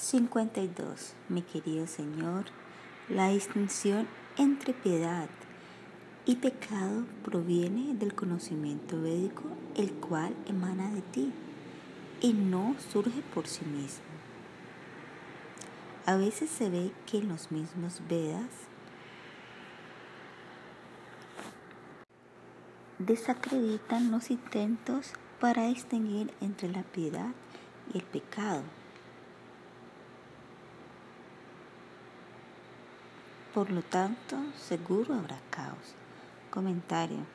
52. Mi querido Señor, la distinción entre piedad y pecado proviene del conocimiento védico, el cual emana de ti y no surge por sí mismo. A veces se ve que en los mismos Vedas desacreditan los intentos para distinguir entre la piedad y el pecado Por lo tanto, seguro habrá caos. Comentario.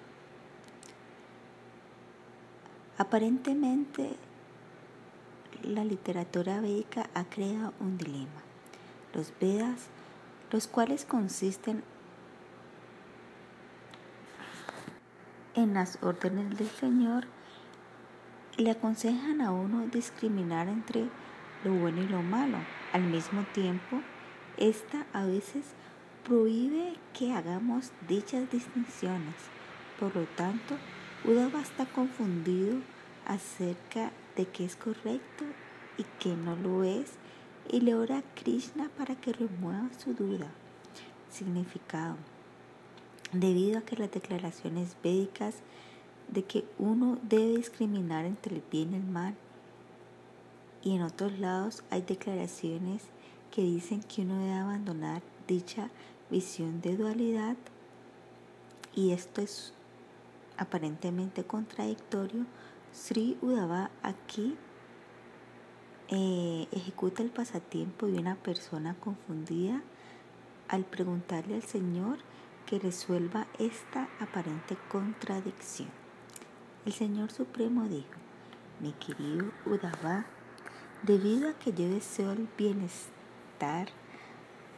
Aparentemente, la literatura védica ha creado un dilema. Los Vedas, los cuales consisten en las órdenes del Señor, le aconsejan a uno discriminar entre lo bueno y lo malo. Al mismo tiempo, esta a veces prohíbe que hagamos dichas distinciones. Por lo tanto, Uddhava está confundido acerca de qué es correcto y qué no lo es y le ora a Krishna para que remueva su duda. Significado. Debido a que las declaraciones védicas de que uno debe discriminar entre el bien y el mal y en otros lados hay declaraciones que dicen que uno debe abandonar dicha visión de dualidad y esto es aparentemente contradictorio, Sri Udava aquí eh, ejecuta el pasatiempo de una persona confundida al preguntarle al Señor que resuelva esta aparente contradicción. El Señor Supremo dijo, mi querido Udava, debido a que yo deseo el bienestar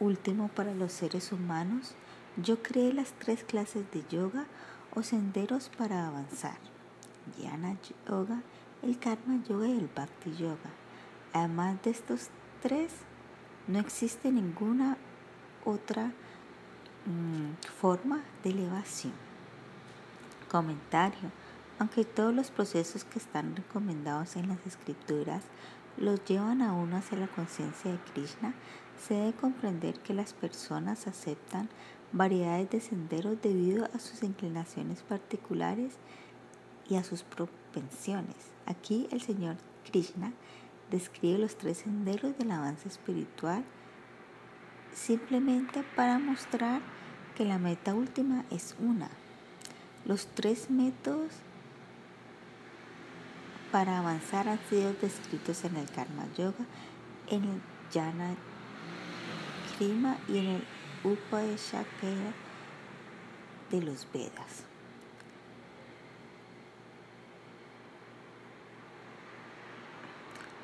último para los seres humanos, yo creé las tres clases de yoga o senderos para avanzar. Jnana Yoga, el Karma Yoga y el Bhakti Yoga. Además de estos tres, no existe ninguna otra mm, forma de elevación. Comentario. Aunque todos los procesos que están recomendados en las escrituras los llevan a uno hacia la conciencia de Krishna, se debe comprender que las personas aceptan variedades de senderos debido a sus inclinaciones particulares y a sus propensiones. Aquí el Señor Krishna describe los tres senderos del avance espiritual simplemente para mostrar que la meta última es una. Los tres métodos para avanzar han sido descritos en el Karma Yoga, en el Jnana y en el Upanishad de los Vedas.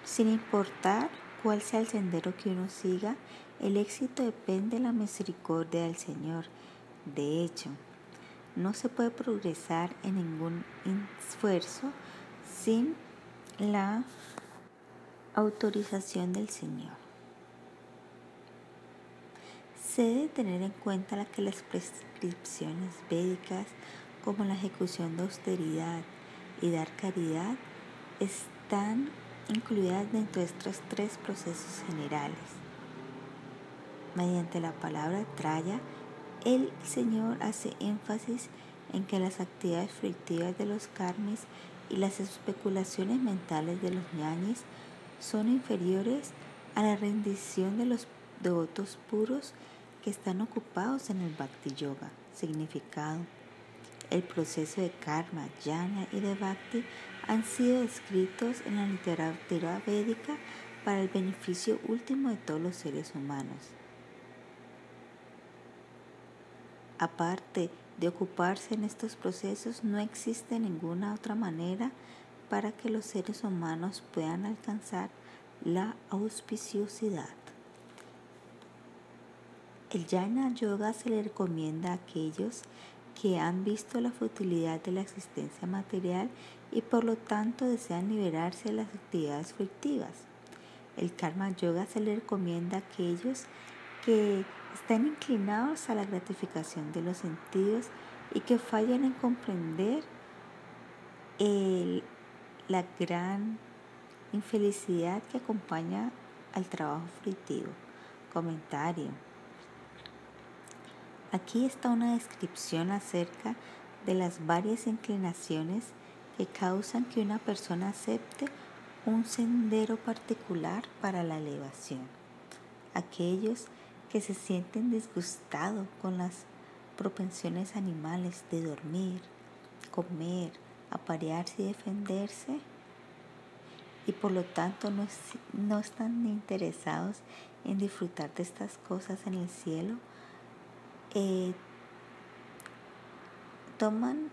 Sin importar cuál sea el sendero que uno siga, el éxito depende de la misericordia del Señor. De hecho, no se puede progresar en ningún esfuerzo sin la autorización del Señor. Se debe tener en cuenta que las prescripciones védicas como la ejecución de austeridad y dar caridad están incluidas dentro de estos tres procesos generales. Mediante la palabra traya, el Señor hace énfasis en que las actividades frictivas de los karmis y las especulaciones mentales de los ñañis son inferiores a la rendición de los devotos puros que están ocupados en el Bhakti Yoga. Significado. El proceso de karma, jnana y de bhakti han sido escritos en la literatura védica para el beneficio último de todos los seres humanos. Aparte de ocuparse en estos procesos, no existe ninguna otra manera para que los seres humanos puedan alcanzar la auspiciosidad. El Jnana Yoga se le recomienda a aquellos que han visto la futilidad de la existencia material y por lo tanto desean liberarse de las actividades frictivas. El Karma Yoga se le recomienda a aquellos que están inclinados a la gratificación de los sentidos y que fallan en comprender la gran infelicidad que acompaña al trabajo fruitivo. Comentario. Aquí está una descripción acerca de las varias inclinaciones que causan que una persona acepte un sendero particular para la elevación. Aquellos que se sienten disgustados con las propensiones animales de dormir, comer, aparearse y defenderse, y por lo tanto no, están interesados en disfrutar de estas cosas en el cielo, eh, toman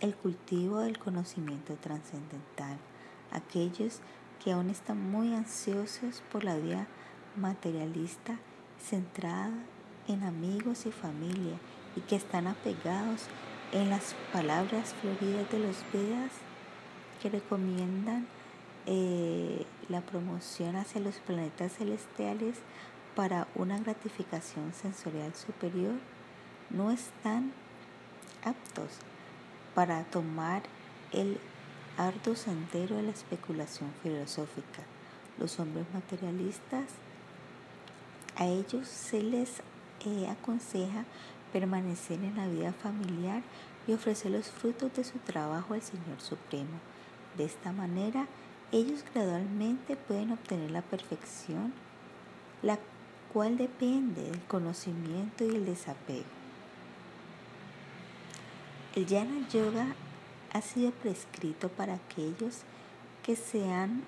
el cultivo del conocimiento trascendental, aquellos que aún están muy ansiosos por la vida materialista centrada en amigos y familia y que están apegados en las palabras floridas de los Vedas que recomiendan eh, la promoción hacia los planetas celestiales para una gratificación sensorial superior, no están aptos para tomar el arduo sendero de la especulación filosófica. Los hombres materialistas, a ellos se les eh, aconseja permanecer en la vida familiar y ofrecer los frutos de su trabajo al Señor Supremo. De esta manera, ellos gradualmente pueden obtener la perfección, la cual depende del conocimiento y el desapego. El Jnana Yoga ha sido prescrito para aquellos que se han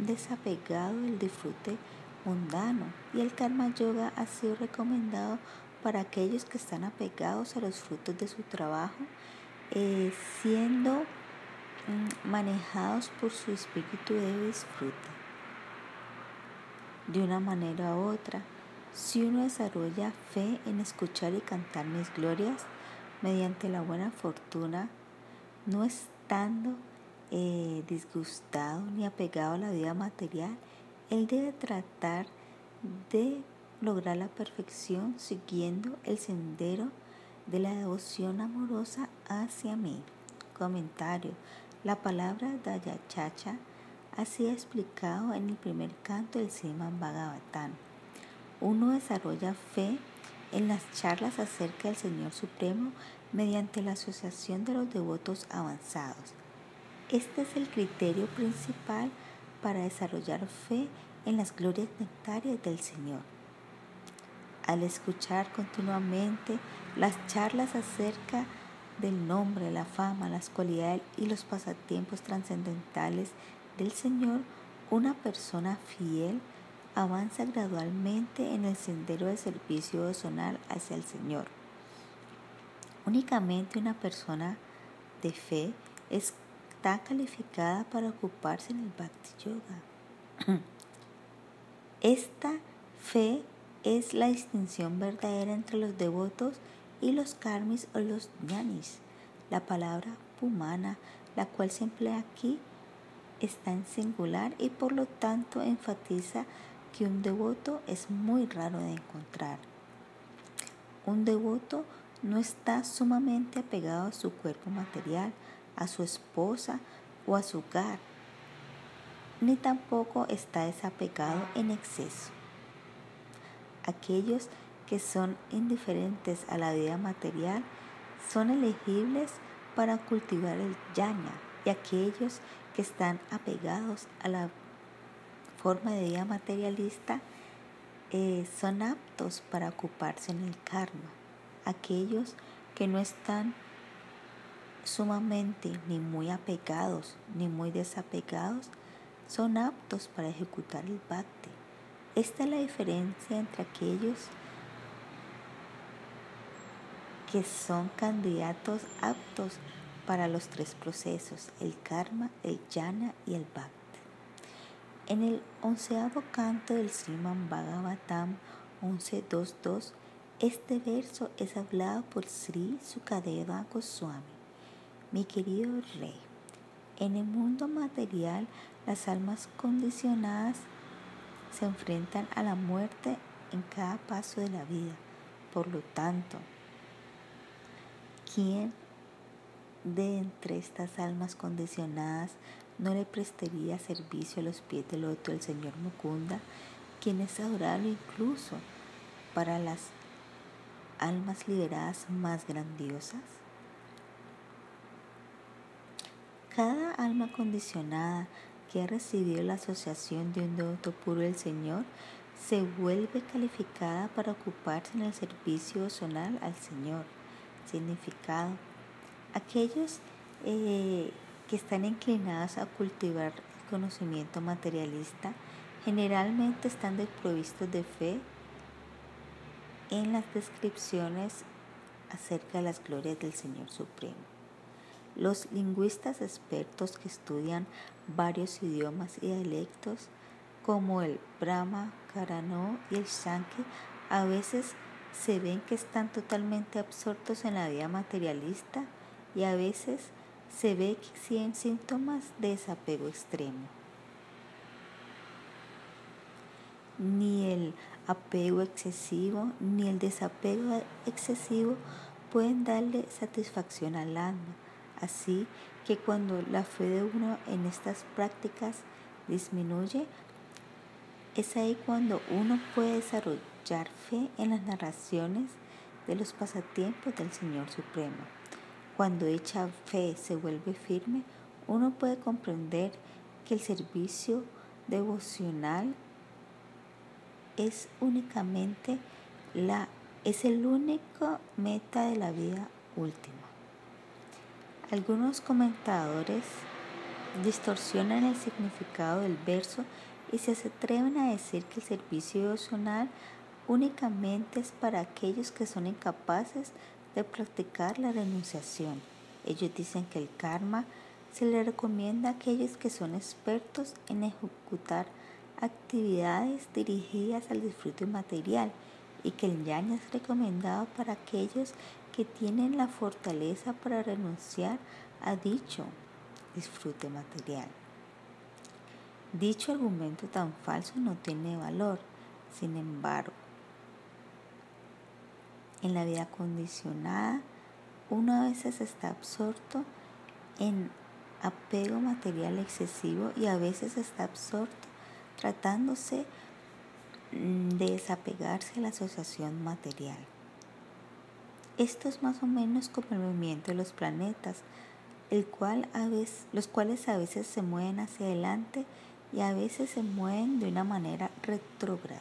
desapegado del disfrute mundano y el Karma Yoga ha sido recomendado para aquellos que están apegados a los frutos de su trabajo, eh, siendo mm, manejados por su espíritu de disfrute. De una manera u otra, si uno desarrolla fe en escuchar y cantar mis glorias, mediante la buena fortuna, no estando eh, disgustado ni apegado a la vida material, él debe tratar de lograr la perfección siguiendo el sendero de la devoción amorosa hacia mí. Comentario. La palabra Dayachacha sido explicado en el primer canto del Sriman Bhagavatam. Uno desarrolla fe en las charlas acerca del Señor Supremo mediante la asociación de los devotos avanzados. Este es el criterio principal para desarrollar fe en las glorias nectarias del Señor. Al escuchar continuamente las charlas acerca del nombre, la fama, las cualidades y los pasatiempos trascendentales del Señor, una persona fiel avanza gradualmente en el sendero de servicio devocional hacia el Señor. Únicamente una persona de fe está calificada para ocuparse en el Bhakti Yoga. Esta fe es la distinción verdadera entre los devotos y los karmis o los jnanis. La palabra pumana, la cual se emplea aquí, está en singular y por lo tanto enfatiza que un devoto es muy raro de encontrar. Un devoto no está sumamente apegado a su cuerpo material, a su esposa o a su hogar, ni tampoco está desapegado en exceso. Aquellos que son indiferentes a la vida material son elegibles para cultivar el yana y aquellos que están apegados a la forma de vida materialista eh, son aptos para ocuparse en el karma. Aquellos que no están sumamente ni muy apegados ni muy desapegados son aptos para ejecutar el bhakti. Esta es la diferencia entre aquellos que son candidatos aptos para los tres procesos, el karma, el jnana y el bhakti. En el onceavo canto del Sriman Bhagavatam 11.2.2, este verso es hablado por Sri Sukadeva Goswami. Mi querido rey, en el mundo material las almas condicionadas se enfrentan a la muerte en cada paso de la vida. Por lo tanto, ¿quién de entre estas almas condicionadas no le prestaría servicio a los pies del otro el señor Mukunda, quien es adorable incluso para las almas liberadas más grandiosas? Cada alma condicionada que ha recibido la asociación de un devoto puro del Señor se vuelve calificada para ocuparse en el servicio zonal al Señor. Significado. Aquellos eh, que están inclinados a cultivar el conocimiento materialista generalmente están desprovistos de fe en las descripciones acerca de las glorias del Señor Supremo. Los lingüistas expertos que estudian varios idiomas y dialectos, como el Brahma, Karano y el Shanki, a veces se ven que están totalmente absortos en la vida materialista y a veces se ve que existen síntomas de desapego extremo. Ni el apego excesivo ni el desapego excesivo pueden darle satisfacción al alma. Así que cuando la fe de uno en estas prácticas disminuye, es ahí cuando uno puede desarrollar fe en las narraciones de los pasatiempos del Señor Supremo. Cuando dicha fe se vuelve firme, uno puede comprender que el servicio devocional es únicamente la es el único meta de la vida última. Algunos comentadores distorsionan el significado del verso y se atreven a decir que el servicio devocional únicamente es para aquellos que son incapaces de practicar la renunciación. Ellos dicen que el karma se le recomienda a aquellos que son expertos en ejecutar actividades dirigidas al disfrute material y que el yang es recomendado para aquellos que tienen la fortaleza para renunciar a dicho disfrute material. Dicho argumento tan falso no tiene valor, sin embargo, en la vida condicionada uno a veces está absorto en apego material excesivo y a veces está absorto tratándose mm, de desapegarse a la asociación material. Esto es más o menos como el movimiento de los planetas, el cual a veces, los cuales a veces se mueven hacia adelante y a veces se mueven de una manera retrógrada.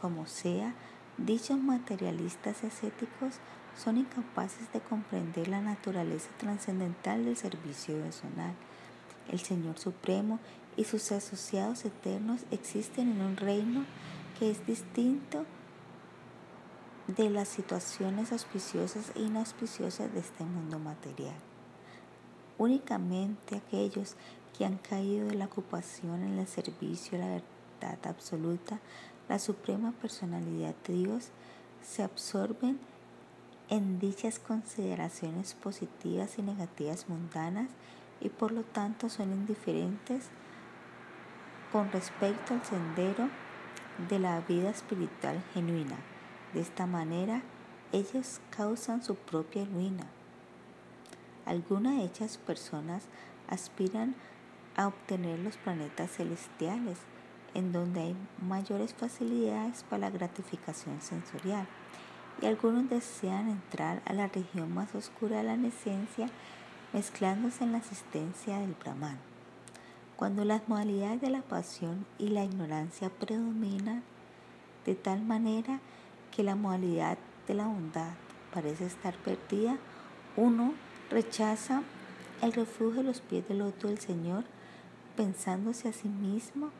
Como sea, dichos materialistas escépticos son incapaces de comprender la naturaleza trascendental del servicio personal. El Señor Supremo y sus asociados eternos existen en un reino que es distinto de las situaciones auspiciosas e inauspiciosas de este mundo material. Únicamente aquellos que han caído de la ocupación en el servicio de la verdad absoluta, la suprema personalidad de Dios, se absorben en dichas consideraciones positivas y negativas mundanas y por lo tanto son indiferentes con respecto al sendero de la vida espiritual genuina. De esta manera, ellos causan su propia ruina. Algunas de estas personas aspiran a obtener los planetas celestiales, en donde hay mayores facilidades para la gratificación sensorial, y algunos desean entrar a la región más oscura de la esencia, mezclándose en la asistencia del Brahman. Cuando las modalidades de la pasión y la ignorancia predominan de tal manera que la modalidad de la bondad parece estar perdida, uno rechaza el refugio de los pies del otro del Señor, pensándose a sí mismo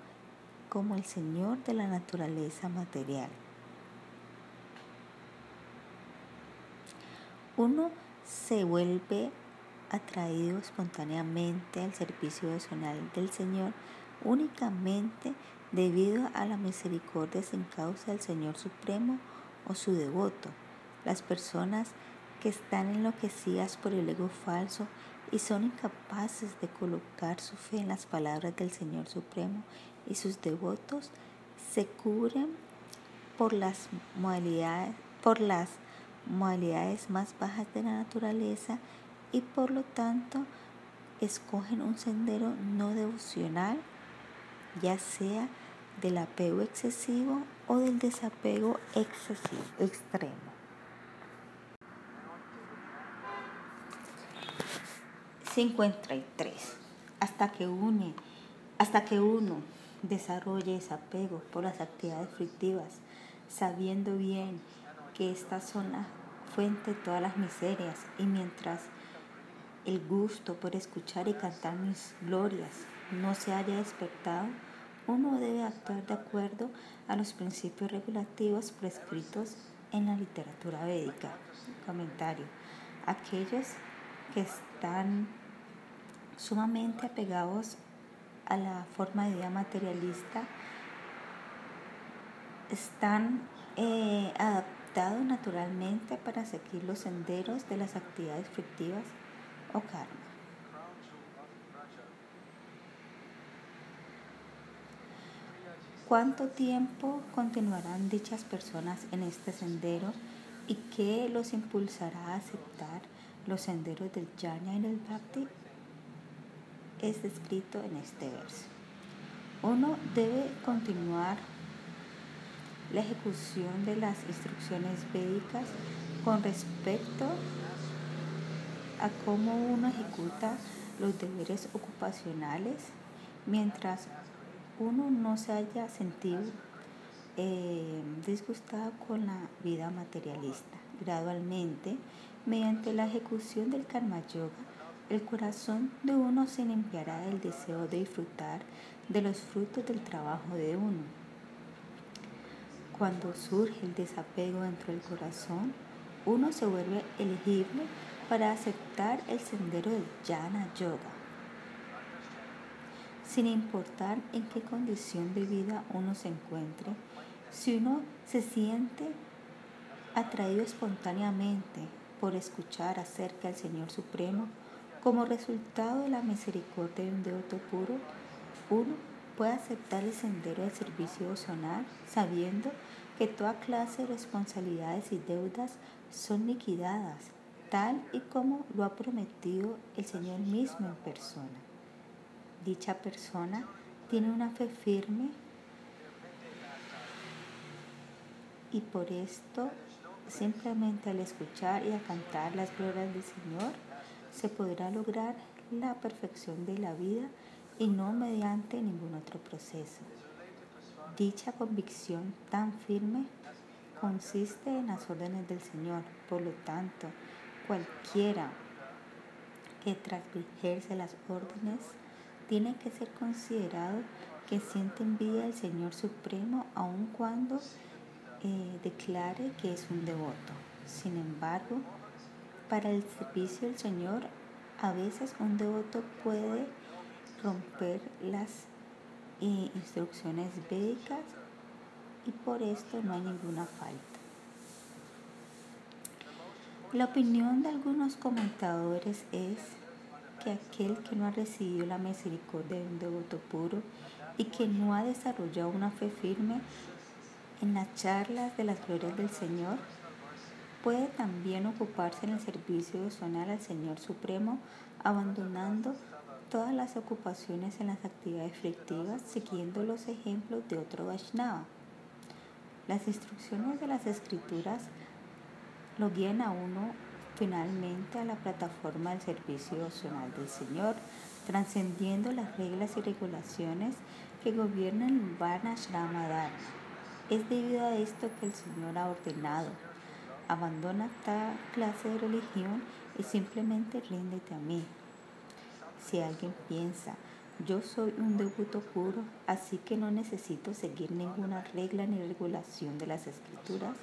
como el Señor de la naturaleza material. Uno se vuelve atraído espontáneamente al servicio devocional del Señor únicamente debido a la misericordia sin causa del Señor Supremo o su devoto. Las personas que están enloquecidas por el ego falso y son incapaces de colocar su fe en las palabras del Señor Supremo y sus devotos se cubren por las modalidades, por las modalidades más bajas de la naturaleza y por lo tanto escogen un sendero no devocional, ya sea del apego excesivo o del desapego excesivo, extremo. 53. Hasta que une, hasta que uno desarrolle ese apego por las actividades frictivas, sabiendo bien que estas son la fuente de todas las miserias y mientras el gusto por escuchar y cantar mis glorias no se haya despertado, uno debe actuar de acuerdo a los principios regulativos prescritos en la literatura védica. Comentario. Aquellos que están sumamente apegados a la forma de vida materialista, están eh, adaptados naturalmente para seguir los senderos de las actividades frictivas o karma. ¿Cuánto tiempo continuarán dichas personas en este sendero y qué los impulsará a aceptar los senderos del jnana y del bhakti? Es escrito en este verso. Uno debe continuar la ejecución de las instrucciones védicas con respecto a cómo uno ejecuta los deberes ocupacionales mientras uno no se haya sentido eh, disgustado con la vida materialista. Gradualmente, mediante la ejecución del karma yoga, el corazón de uno se limpiará del deseo de disfrutar de los frutos del trabajo de uno. Cuando surge el desapego dentro del corazón, uno se vuelve elegible para aceptar el sendero del jnana yoga. Sin importar en qué condición de vida uno se encuentre, si uno se siente atraído espontáneamente por escuchar acerca del Señor Supremo, como resultado de la misericordia de un devoto puro, uno puede aceptar el sendero del servicio devocional sabiendo que toda clase de responsabilidades y deudas son liquidadas, tal y como lo ha prometido el Señor mismo en persona. Dicha persona tiene una fe firme y por esto simplemente al escuchar y a cantar las glorias del Señor, se podrá lograr la perfección de la vida y no mediante ningún otro proceso. Dicha convicción tan firme consiste en las órdenes del Señor. Por lo tanto, cualquiera que transgrese las órdenes tiene que ser considerado que siente envidia del Señor Supremo aun cuando eh, declare que es un devoto. Sin embargo, para el servicio del Señor, a veces un devoto puede romper las eh, instrucciones védicas y por esto no hay ninguna falta. La opinión de algunos comentadores es que aquel que no ha recibido la misericordia de un devoto puro y que no ha desarrollado una fe firme en las charlas de las glorias del Señor Puede también ocuparse en el servicio devocional al Señor Supremo, abandonando todas las ocupaciones en las actividades frictivas, siguiendo los ejemplos de otro Vaishnava. Las instrucciones de las escrituras lo guían a uno finalmente a la plataforma del servicio devocional del Señor, trascendiendo las reglas y regulaciones que gobiernan el Varna Dharma. Es debido a esto que el Señor ha ordenado Abandona esta clase de religión y simplemente ríndete a mí. Si alguien piensa, yo soy un devoto puro, así que no necesito seguir ninguna regla ni regulación de las escrituras,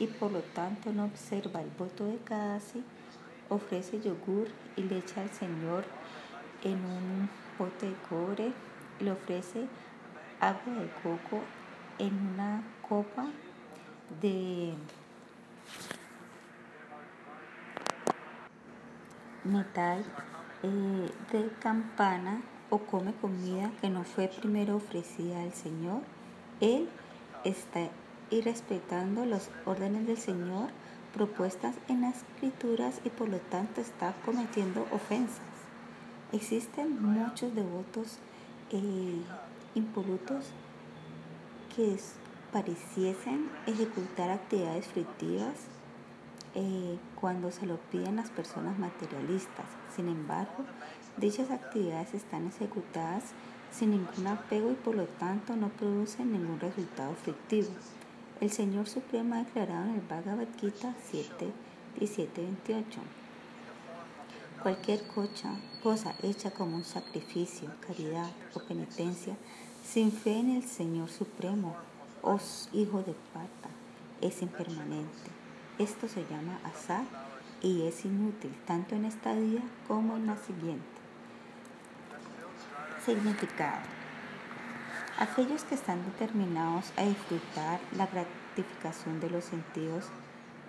y por lo tanto no observa el voto de Kadasi, ofrece yogur y le echa al Señor en un bote de cobre, le ofrece agua de coco en una copa de metal eh, de campana o come comida que no fue primero ofrecida al Señor, Él está irrespetando las órdenes del Señor propuestas en las escrituras y por lo tanto está cometiendo ofensas. Existen muchos devotos eh, impolutos que pareciesen ejecutar actividades fructivas eh, cuando se lo piden las personas materialistas. Sin embargo, dichas actividades están ejecutadas sin ningún apego y por lo tanto no producen ningún resultado efectivo. El Señor Supremo ha declarado en el Bhagavad Gita 7, 17, 28. Cualquier cosa hecha como un sacrificio, caridad o penitencia, sin fe en el Señor Supremo, oh hijo de pata, es impermanente. Esto se llama azar y es inútil tanto en esta vida como en la siguiente. Significado. Aquellos que están determinados a disfrutar la gratificación de los sentidos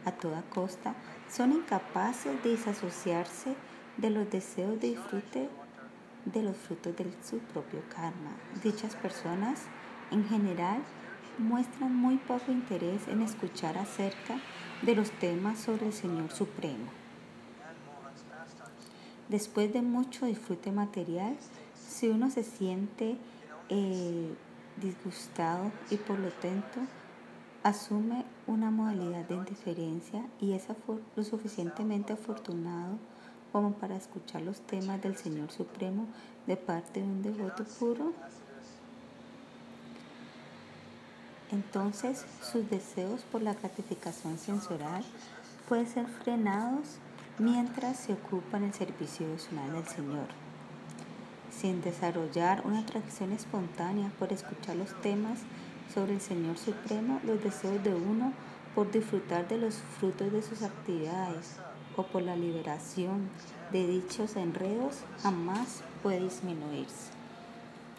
a toda costa son incapaces de desasociarse de los deseos de disfrute de los frutos de su propio karma. Dichas personas en general muestran muy poco interés en escuchar acerca de los temas sobre el Señor Supremo. Después de mucho disfrute material, si uno se siente eh, disgustado y por lo tanto asume una modalidad de indiferencia y es lo suficientemente afortunado como para escuchar los temas del Señor Supremo de parte de un devoto puro, entonces sus deseos por la gratificación sensorial pueden ser frenados mientras se ocupa en el servicio devocional del Señor sin desarrollar una atracción espontánea por escuchar los temas sobre el Señor Supremo, los deseos de uno por disfrutar de los frutos de sus actividades o por la liberación de dichos enredos jamás puede disminuirse.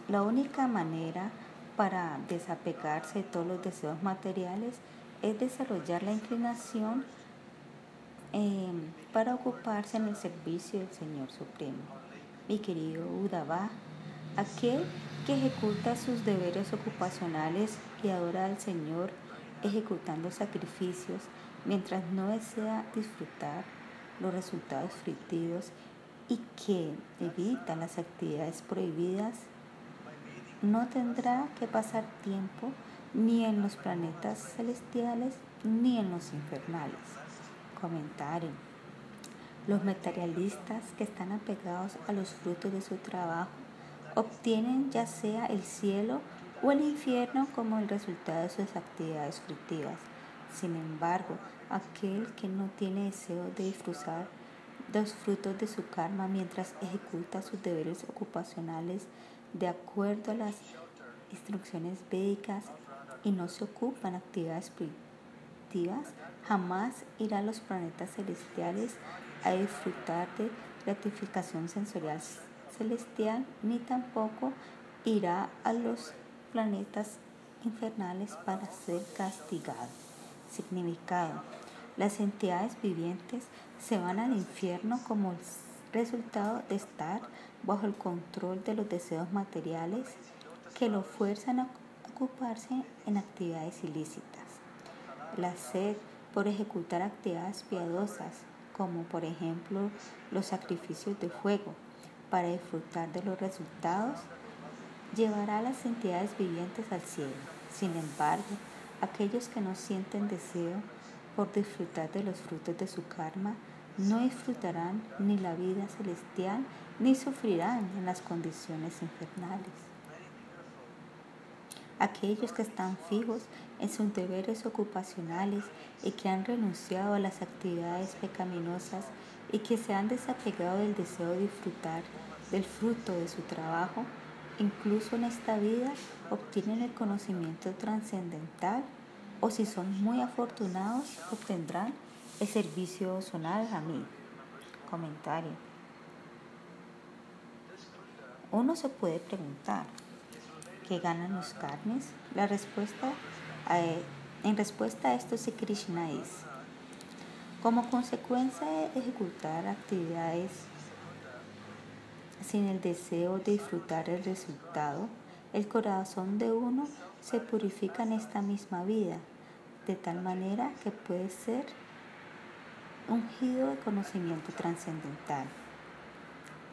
La única manera para desapegarse de todos los deseos materiales es desarrollar la inclinación eh, para ocuparse en el servicio del Señor Supremo. Mi querido Udabá, aquel que ejecuta sus deberes ocupacionales y adora al Señor ejecutando sacrificios mientras no desea disfrutar los resultados fructivos y que evita las actividades prohibidas, no tendrá que pasar tiempo ni en los planetas celestiales ni en los infernales. Comentario. Los materialistas que están apegados a los frutos de su trabajo obtienen ya sea el cielo o el infierno como el resultado de sus actividades fructivas. Sin embargo, aquel que no tiene deseo de disfrutar los frutos de su karma mientras ejecuta sus deberes ocupacionales de acuerdo a las instrucciones védicas y no se ocupa en actividades fructivas, jamás irá a los planetas celestiales a disfrutar de gratificación sensorial celestial, ni tampoco irá a los planetas infernales para ser castigado. Significado. Las entidades vivientes se van al infierno como resultado de estar bajo el control de los deseos materiales que lo fuerzan a ocuparse en actividades ilícitas. La sed por ejecutar actividades piadosas como por ejemplo los sacrificios de fuego, para disfrutar de los resultados, llevará a las entidades vivientes al cielo. Sin embargo, aquellos que no sienten deseo por disfrutar de los frutos de su karma, no disfrutarán ni la vida celestial ni sufrirán en las condiciones infernales. Aquellos que están fijos en sus deberes ocupacionales y que han renunciado a las actividades pecaminosas y que se han desapegado del deseo de disfrutar del fruto de su trabajo, incluso en esta vida obtienen el conocimiento trascendental o si son muy afortunados obtendrán el servicio zonal a mí. Comentario. Uno se puede preguntar, ¿qué ganan los carnes? La respuesta en respuesta a esto, si Krishna dice, como consecuencia de ejecutar actividades sin el deseo de disfrutar el resultado, el corazón de uno se purifica en esta misma vida, de tal manera que puede ser ungido de conocimiento trascendental.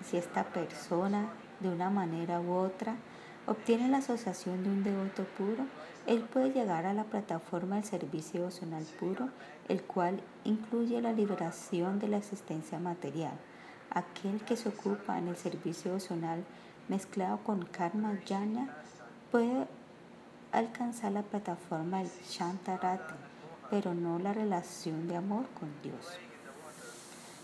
si esta persona, de una manera u otra, obtiene la asociación de un devoto puro, él puede llegar a la plataforma del servicio devocional puro, el cual incluye la liberación de la existencia material. Aquel que se ocupa en el servicio devocional mezclado con karma jnana puede alcanzar la plataforma del Shantarati, pero no la relación de amor con Dios.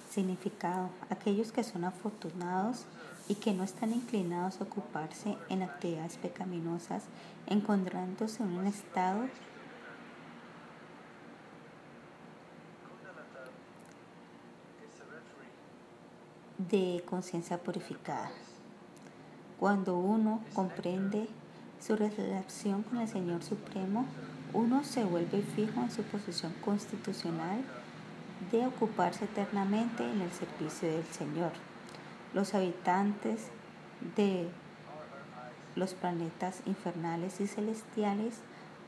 Significado. Aquellos que son afortunados y que no están inclinados a ocuparse en actividades pecaminosas, encontrándose en un estado de conciencia purificada. Cuando uno comprende su relación con el Señor Supremo, uno se vuelve fijo en su posición constitucional de ocuparse eternamente en el servicio del Señor. Los habitantes de los planetas infernales y celestiales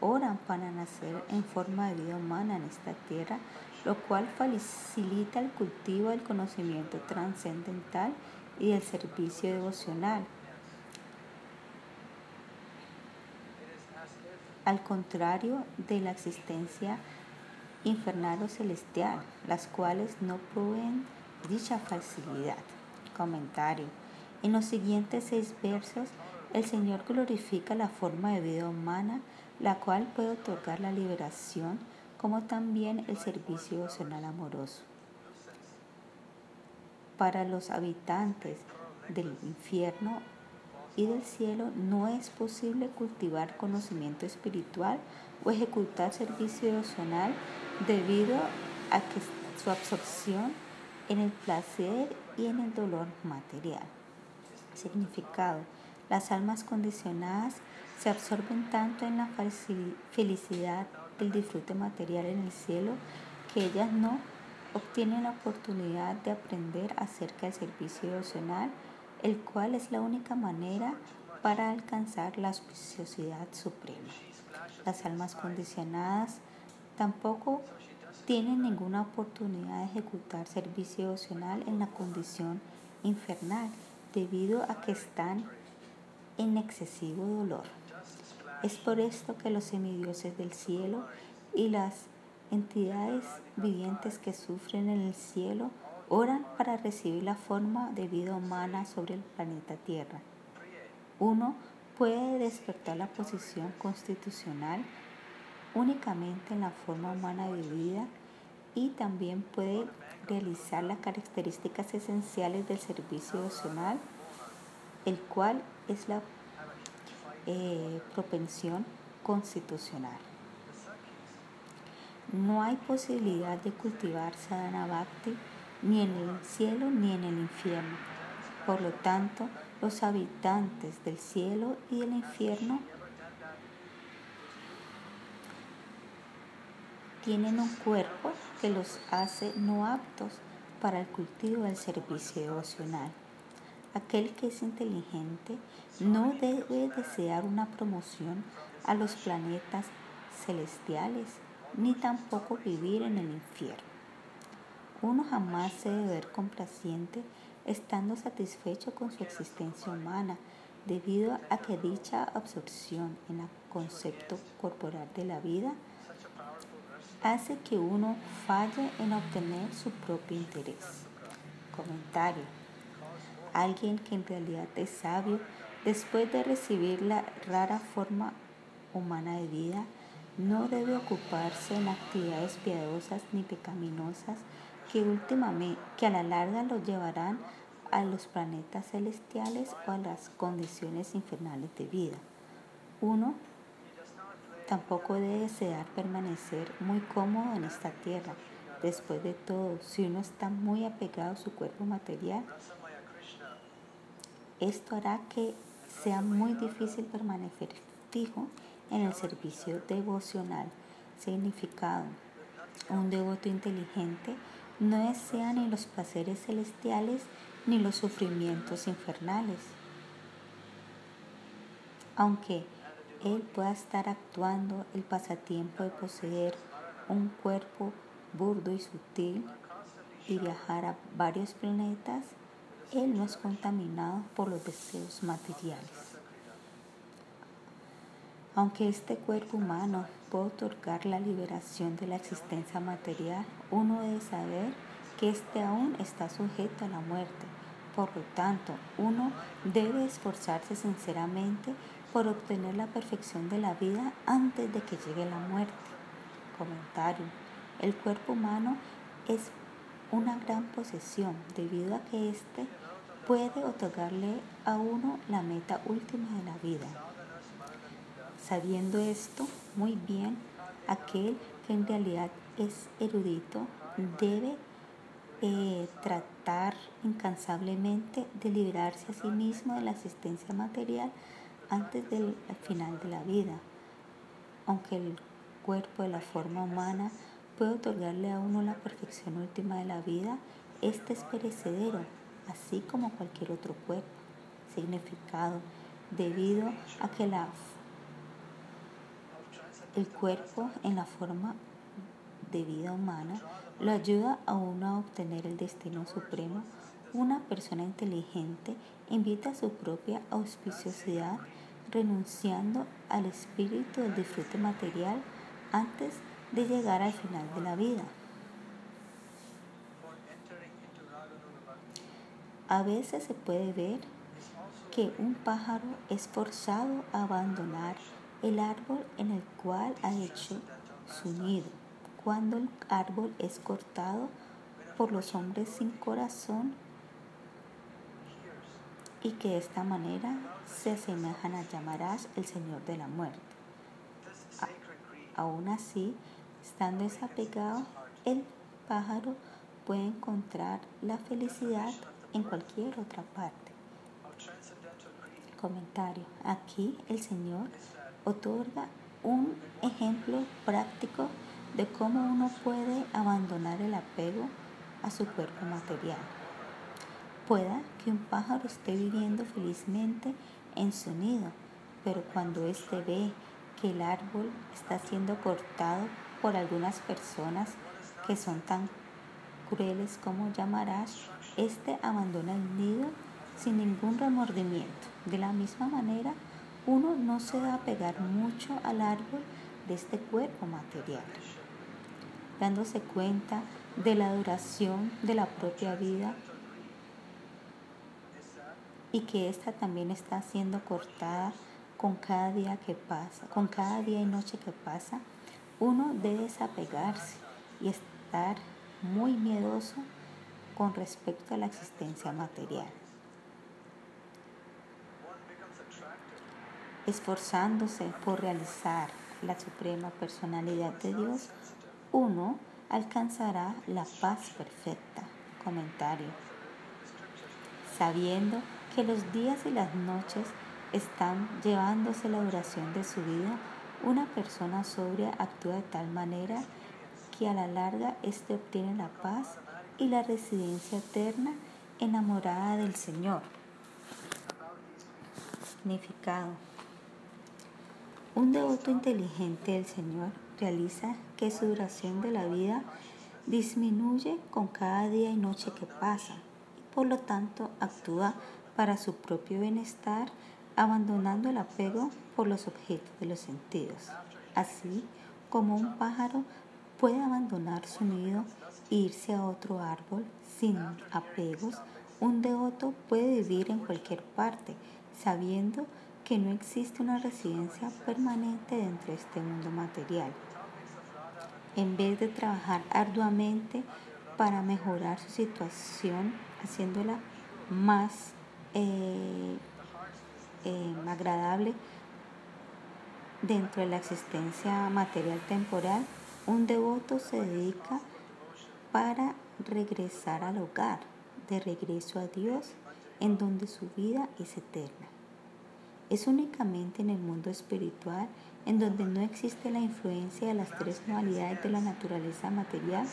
oran para nacer en forma de vida humana en esta tierra, lo cual facilita el cultivo del conocimiento trascendental y el servicio devocional. Al contrario de la existencia infernal o celestial, las cuales no proveen dicha facilidad. Comentario. En los siguientes seis versos, el Señor glorifica la forma de vida humana, la cual puede otorgar la liberación, como también el servicio emocional amoroso. Para los habitantes del infierno y del cielo no es posible cultivar conocimiento espiritual o ejecutar servicio emocional debido a que su absorción en el placer y en el dolor material. Significado. Las almas condicionadas se absorben tanto en la felicidad del disfrute material en el cielo que ellas no obtienen la oportunidad de aprender acerca del servicio devocional, el cual es la única manera para alcanzar la auspiciosidad suprema. Las almas condicionadas tampoco tienen ninguna oportunidad de ejecutar servicio devocional en la condición infernal debido a que están en excesivo dolor. Es por esto que los semidioses del cielo y las entidades vivientes que sufren en el cielo oran para recibir la forma de vida humana sobre el planeta Tierra. Uno puede despertar la posición constitucional únicamente en la forma humana de vida y también puede realizar las características esenciales del servicio emocional, el cual es la eh, propensión constitucional. No hay posibilidad de cultivar sadhana bhakti ni en el cielo ni en el infierno. Por lo tanto, los habitantes del cielo y del infierno tienen un cuerpo que los hace no aptos para el cultivo del servicio devocional. Aquel que es inteligente no debe desear una promoción a los planetas celestiales, ni tampoco vivir en el infierno. Uno jamás se debe ver complaciente estando satisfecho con su existencia humana, debido a que dicha absorción en el concepto corporal de la vida hace que uno falle en obtener su propio interés. Comentario. Alguien que en realidad es sabio, después de recibir la rara forma humana de vida, no debe ocuparse en actividades piadosas ni pecaminosas que últimamente, que a la larga lo llevarán a los planetas celestiales o a las condiciones infernales de vida. Uno Tampoco debe desear permanecer muy cómodo en esta tierra. Después de todo, si uno está muy apegado a su cuerpo material, esto hará que sea muy difícil permanecer fijo en el servicio devocional. Significado. Un devoto inteligente no desea ni los placeres celestiales ni los sufrimientos infernales. Aunque él pueda estar actuando el pasatiempo de poseer un cuerpo burdo y sutil y viajar a varios planetas, Él no es contaminado por los deseos materiales. Aunque este cuerpo humano puede otorgar la liberación de la existencia material, uno debe saber que éste aún está sujeto a la muerte. Por lo tanto, uno debe esforzarse sinceramente por obtener la perfección de la vida antes de que llegue la muerte. Comentario. El cuerpo humano es una gran posesión debido a que éste puede otorgarle a uno la meta última de la vida. Sabiendo esto muy bien, aquel que en realidad es erudito debe eh, tratar incansablemente de liberarse a sí mismo de la existencia material antes del final de la vida. Aunque el cuerpo de la forma humana puede otorgarle a uno la perfección última de la vida, este es perecedero, así como cualquier otro cuerpo. Significado, debido a que la, el cuerpo en la forma de vida humana lo ayuda a uno a obtener el destino supremo, una persona inteligente invita a su propia auspiciosidad renunciando al espíritu del disfrute material antes de llegar al final de la vida. A veces se puede ver que un pájaro es forzado a abandonar el árbol en el cual ha hecho su nido cuando el árbol es cortado por los hombres sin corazón y que de esta manera se asemejan a Yamarás, el Señor de la muerte. aún así, estando desapegado, el pájaro puede encontrar la felicidad en cualquier otra parte. Comentario. Aquí el Señor otorga un ejemplo práctico de cómo uno puede abandonar el apego a su cuerpo material. Pueda que un pájaro esté viviendo felizmente en su nido, pero cuando éste ve que el árbol está siendo cortado por algunas personas que son tan crueles como llamarás, éste abandona el nido sin ningún remordimiento. De la misma manera, uno no se va a pegar mucho al árbol de este cuerpo material dándose cuenta de la duración de la propia vida y que ésta también está siendo cortada con cada día que pasa, con cada día y noche que pasa, uno debe desapegarse y estar muy miedoso con respecto a la existencia material. Esforzándose por realizar la suprema personalidad de Dios, uno alcanzará la paz perfecta. Comentario. Sabiendo que los días y las noches están llevándose la duración de su vida, una persona sobria actúa de tal manera que a la larga éste obtiene la paz y la residencia eterna enamorada del Señor. Significado. Un devoto inteligente del Señor realiza que su duración de la vida disminuye con cada día y noche que pasa y por lo tanto actúa para su propio bienestar abandonando el apego por los objetos de los sentidos. Así como un pájaro puede abandonar su nido e irse a otro árbol sin apegos, un devoto puede vivir en cualquier parte sabiendo que no existe una residencia permanente dentro de este mundo material en vez de trabajar arduamente para mejorar su situación, haciéndola más eh, eh, agradable dentro de la existencia material temporal, un devoto se dedica para regresar al hogar, de regreso a Dios, en donde su vida es eterna. Es únicamente en el mundo espiritual en donde no existe la influencia de las tres modalidades de la naturaleza material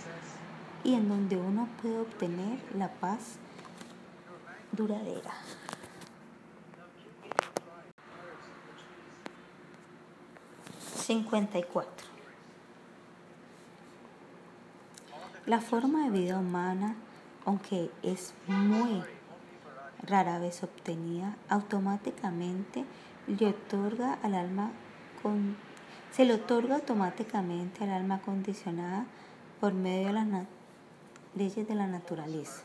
y en donde uno puede obtener la paz duradera. ...54... La forma de vida humana, aunque es muy rara vez obtenida, automáticamente le otorga al alma con, se le otorga automáticamente al alma condicionada por medio de las leyes de la naturaleza.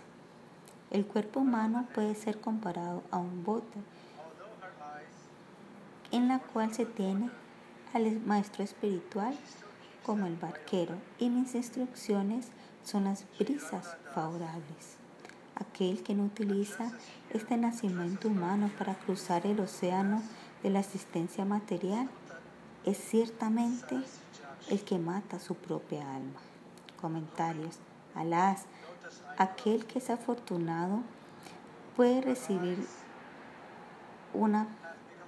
El cuerpo humano puede ser comparado a un bote en la cual se tiene al maestro espiritual como el barquero y mis instrucciones son las brisas favorables. Aquel que no utiliza este nacimiento humano para cruzar el océano de la existencia material es ciertamente el que mata su propia alma. Comentarios. Alas, aquel que es afortunado puede recibir una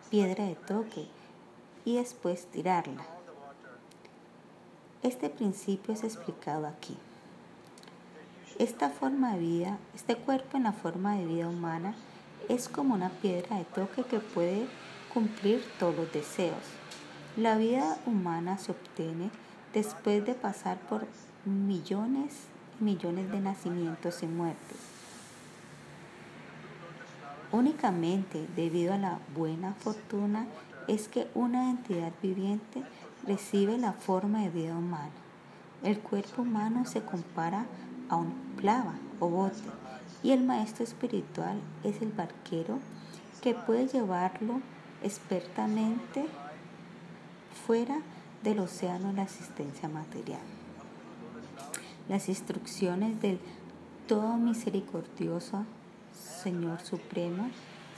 piedra de toque y después tirarla. Este principio es explicado aquí. Esta forma de vida, este cuerpo en la forma de vida humana, es como una piedra de toque que puede cumplir todos los deseos. La vida humana se obtiene después de pasar por millones y millones de nacimientos y muertes. Únicamente debido a la buena fortuna es que una entidad viviente recibe la forma de vida humana. El cuerpo humano se compara a un plava o bote y el maestro espiritual es el barquero que puede llevarlo expertamente fuera del océano de la existencia material. Las instrucciones del todo misericordioso Señor Supremo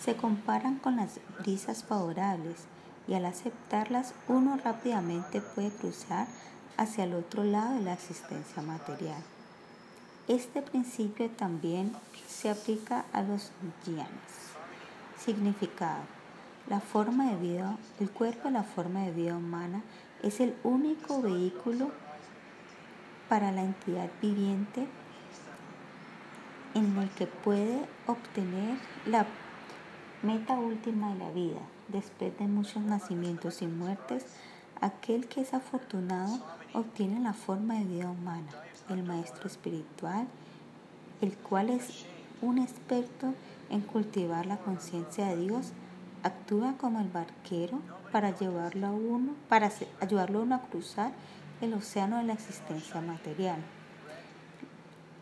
se comparan con las brisas favorables y al aceptarlas uno rápidamente puede cruzar hacia el otro lado de la existencia material. Este principio también se aplica a los yanas. Significado. La forma de vida, el cuerpo la forma de vida humana es el único vehículo para la entidad viviente en el que puede obtener la meta última de la vida. Después de muchos nacimientos y muertes, aquel que es afortunado obtiene la forma de vida humana el maestro espiritual, el cual es un experto en cultivar la conciencia de Dios, actúa como el barquero para llevarlo a uno, para ayudarlo a uno a cruzar el océano de la existencia material.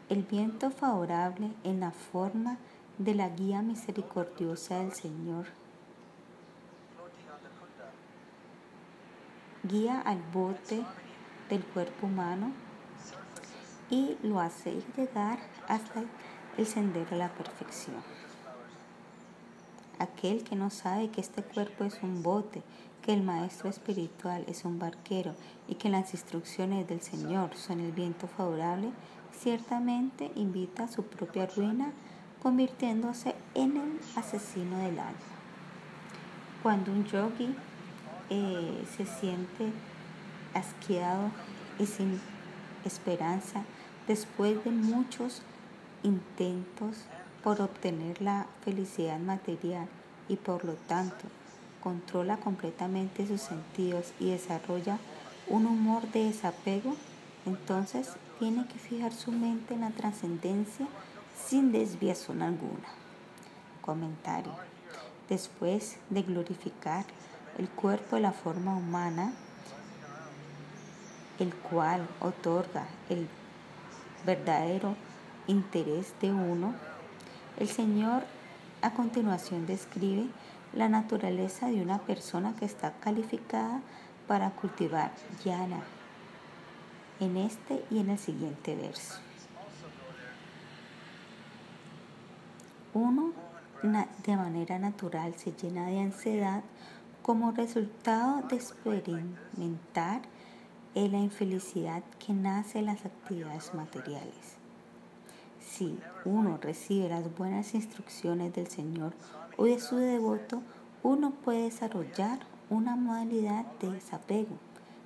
El viento favorable en la forma de la guía misericordiosa del Señor guía al bote del cuerpo humano y lo hace llegar hasta el sendero de la perfección. Aquel que no sabe que este cuerpo es un bote, que el maestro espiritual es un barquero y que las instrucciones del Señor son el viento favorable, ciertamente invita a su propia ruina, convirtiéndose en el asesino del alma. Cuando un yogi eh, se siente asqueado y sin esperanza, después de muchos intentos por obtener la felicidad material y por lo tanto controla completamente sus sentidos y desarrolla un humor de desapego, entonces tiene que fijar su mente en la trascendencia sin desviación alguna. Comentario. Después de glorificar el cuerpo de la forma humana, el cual otorga el verdadero interés de uno, el Señor a continuación describe la naturaleza de una persona que está calificada para cultivar llana en este y en el siguiente verso. Uno de manera natural se llena de ansiedad como resultado de experimentar la infelicidad que nace en las actividades materiales. Si uno recibe las buenas instrucciones del Señor o de su devoto, uno puede desarrollar una modalidad de desapego.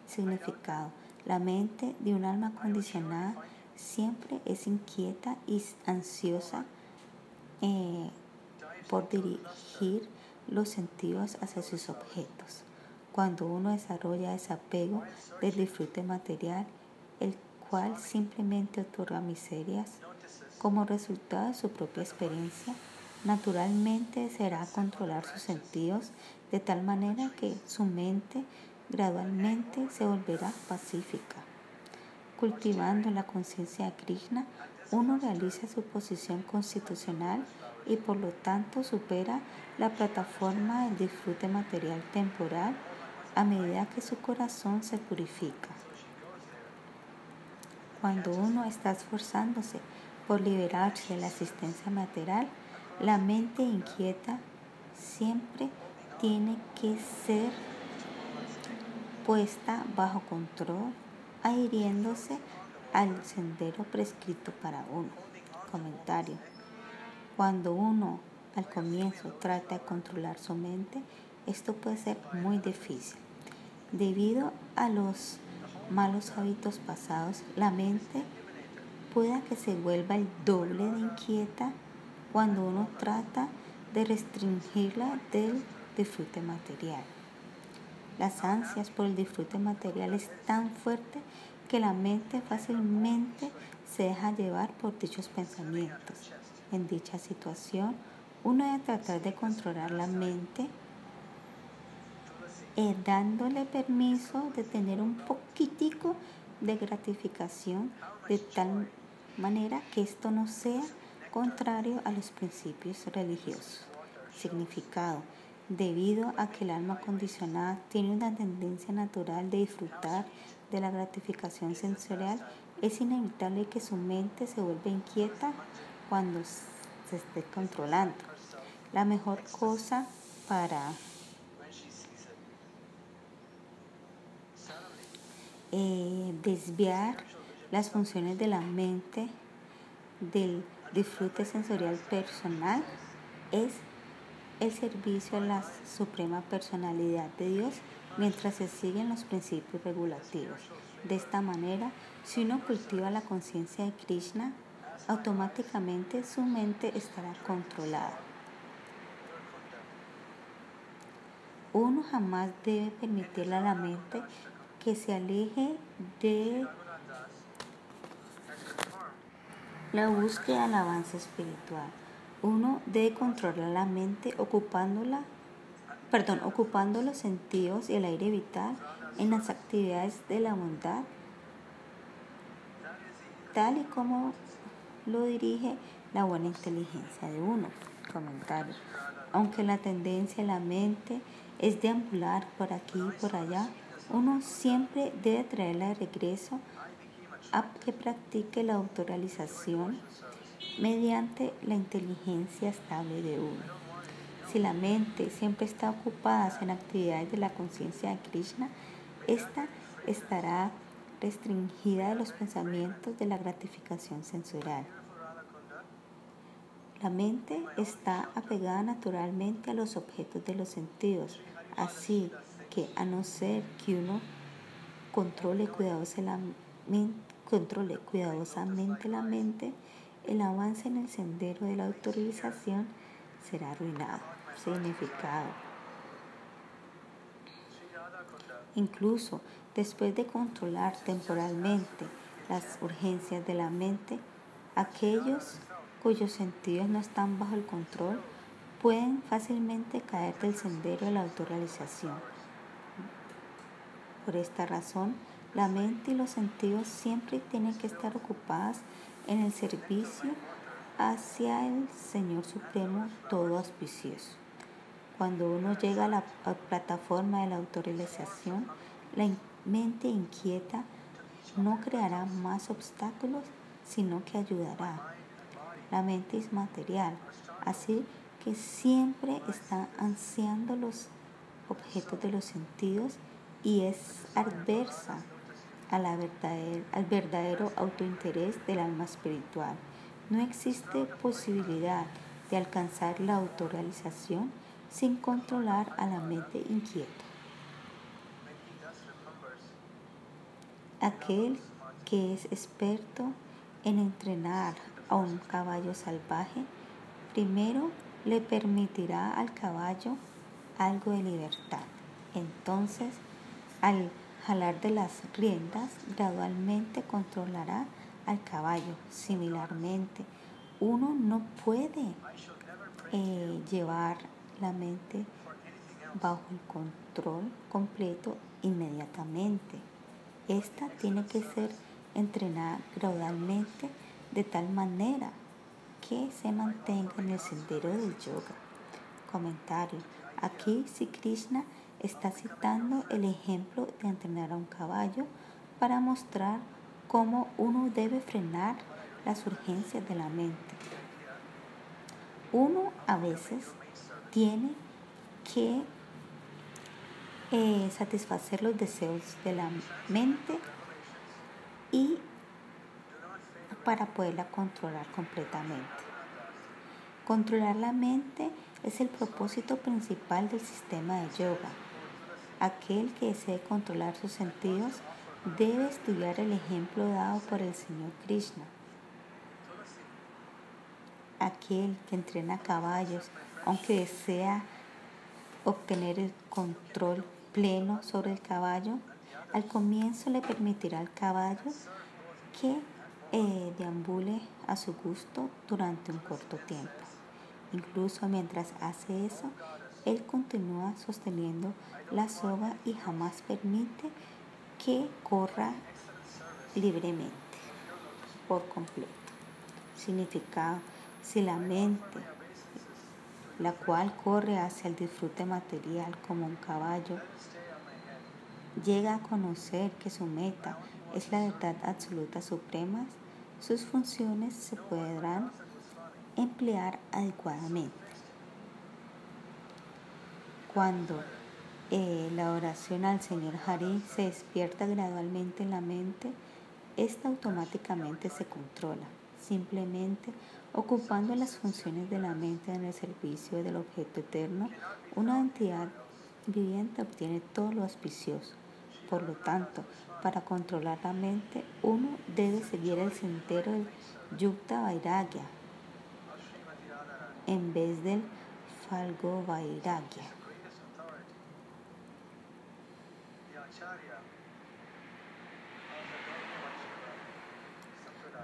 Significado. La mente de un alma condicionada siempre es inquieta y ansiosa eh, por dirigir los sentidos hacia sus objetos. Cuando uno desarrolla desapego del disfrute material, el cual simplemente otorga miserias como resultado de su propia experiencia, naturalmente deseará controlar sus sentidos de tal manera que su mente gradualmente se volverá pacífica. Cultivando la conciencia de Krishna, uno realiza su posición constitucional y por lo tanto supera la plataforma del disfrute material temporal a medida que su corazón se purifica. Cuando uno está esforzándose por liberarse de la asistencia material, la mente inquieta siempre tiene que ser puesta bajo control, adhiriéndose al sendero prescrito para uno. Comentario. Cuando uno al comienzo trata de controlar su mente, esto puede ser muy difícil. Debido a los malos hábitos pasados, la mente pueda que se vuelva el doble de inquieta cuando uno trata de restringirla del disfrute material. Las ansias por el disfrute material es tan fuerte que la mente fácilmente se deja llevar por dichos pensamientos. En dicha situación, uno debe tratar de controlar la mente eh, dándole permiso de tener un poquitico de gratificación de tal manera que esto no sea contrario a los principios religiosos. Significado. Debido a que el alma condicionada tiene una tendencia natural de disfrutar de la gratificación sensorial, es inevitable que su mente se vuelva inquieta cuando se esté controlando. La mejor cosa para eh, desviar las funciones de la mente del disfrute sensorial personal es el servicio a la suprema personalidad de Dios mientras se siguen los principios regulativos. De esta manera, si uno cultiva la conciencia de Krishna, automáticamente su mente estará controlada. Uno jamás debe permitirle a la mente que se aleje de la búsqueda del avance espiritual. Uno debe controlar la mente ocupándola, perdón, ocupando los sentidos y el aire vital en las actividades de la bondad, tal y como lo dirige la buena inteligencia de uno. Comentario. Aunque la tendencia de la mente es deambular por aquí y por allá, uno siempre debe traerla de regreso que practique la autorrealización mediante la inteligencia estable de uno. Si la mente siempre está ocupada en actividades de la conciencia de Krishna, esta estará restringida de los pensamientos de la gratificación sensorial. La mente está apegada naturalmente a los objetos de los sentidos, así que a no ser que uno controle cuidadosamente, controle cuidadosamente la mente, el avance en el sendero de la autorización será arruinado. Significado. Incluso después de controlar temporalmente las urgencias de la mente, aquellos cuyos sentidos no están bajo el control pueden fácilmente caer del sendero de la autorrealización. Por esta razón, la mente y los sentidos siempre tienen que estar ocupadas en el servicio hacia el Señor Supremo todo auspicioso. Cuando uno llega a la plataforma de la autorrealización, la mente inquieta no creará más obstáculos, sino que ayudará. La mente es material, así que siempre está ansiando los objetos de los sentidos y es adversa al verdadero autointerés del alma espiritual. No existe posibilidad de alcanzar la autorrealización sin controlar a la mente inquieta. Aquel que es experto en entrenar a un caballo salvaje, primero le permitirá al caballo algo de libertad. Entonces, al jalar de las riendas, gradualmente controlará al caballo. Similarmente, uno no puede eh, llevar la mente bajo el control completo inmediatamente. Esta tiene que ser entrenada gradualmente de tal manera que se mantenga en el sendero del yoga. Comentario. Aquí si Krishna está citando el ejemplo de entrenar a un caballo para mostrar cómo uno debe frenar las urgencias de la mente. Uno a veces tiene que eh, satisfacer los deseos de la mente y para poderla controlar completamente. Controlar la mente es el propósito principal del sistema de yoga. Aquel que desee controlar sus sentidos debe estudiar el ejemplo dado por el Señor Krishna. Aquel que entrena caballos, aunque desea obtener el control pleno sobre el caballo, al comienzo le permitirá al caballo que eh, deambule a su gusto durante un corto tiempo. Incluso mientras hace eso, él continúa sosteniendo la soga y jamás permite que corra libremente, por completo. Significado, si la mente, la cual corre hacia el disfrute material como un caballo, llega a conocer que su meta es la verdad absoluta suprema, sus funciones se podrán emplear adecuadamente. Cuando eh, la oración al Señor Hari se despierta gradualmente en la mente, esta automáticamente se controla, simplemente ocupando las funciones de la mente en el servicio del objeto eterno, una entidad viviente obtiene todo lo auspicioso. Por lo tanto, para controlar la mente, uno debe seguir el sendero del Yukta Vairagya en vez del Falgo Vairagya.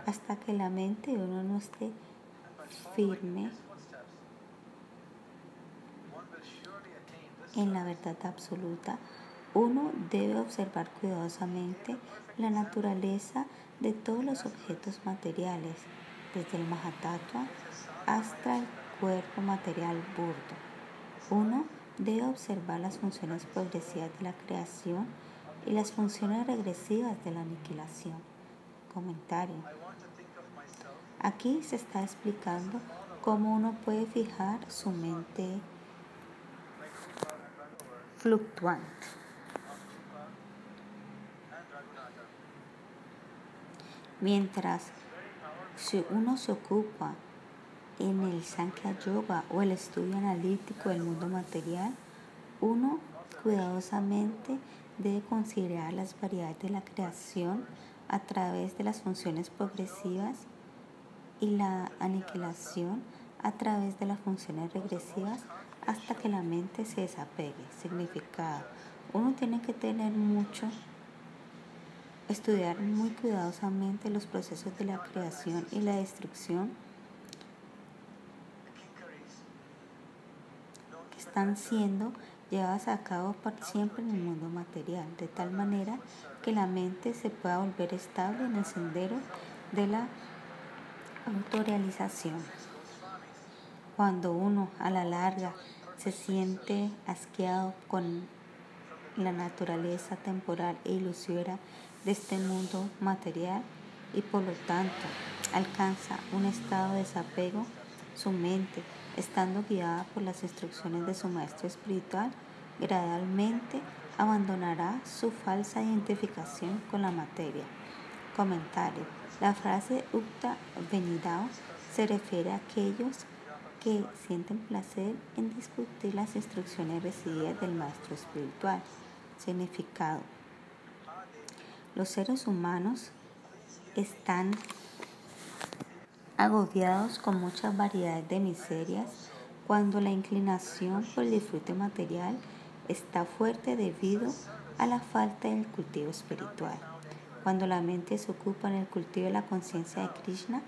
Hasta que la mente de uno no esté firme en la verdad absoluta, uno debe observar cuidadosamente la naturaleza de todos los objetos materiales, desde el Mahatattva hasta el cuerpo material burdo. Uno debe observar las funciones progresivas de la creación y las funciones regresivas de la aniquilación. Comentario. Aquí se está explicando cómo uno puede fijar su mente fluctuante. Mientras si uno se ocupa en el Sankhya Yoga o el estudio analítico del mundo material, uno cuidadosamente debe considerar las variedades de la creación a través de las funciones progresivas y la aniquilación a través de las funciones regresivas hasta que la mente se desapegue. Significado. Uno tiene que tener mucho, estudiar muy cuidadosamente los procesos de la creación y la destrucción que están siendo llevadas a cabo por siempre en el mundo material, de tal manera que la mente se pueda volver estable en el sendero de la autorrealización. Cuando uno a la larga se siente asqueado con la naturaleza temporal e ilusiva de este mundo material y por lo tanto alcanza un estado de desapego, su mente, estando guiada por las instrucciones de su maestro espiritual, gradualmente abandonará su falsa identificación con la materia. Comentario. La frase Ukta Venidao se refiere a aquellos que sienten placer en discutir las instrucciones recibidas del maestro espiritual. Significado. Los seres humanos están agobiados con muchas variedades de miserias cuando la inclinación por el disfrute material está fuerte debido a la falta del cultivo espiritual. Cuando la mente se ocupa en el cultivo de la conciencia de Krishna,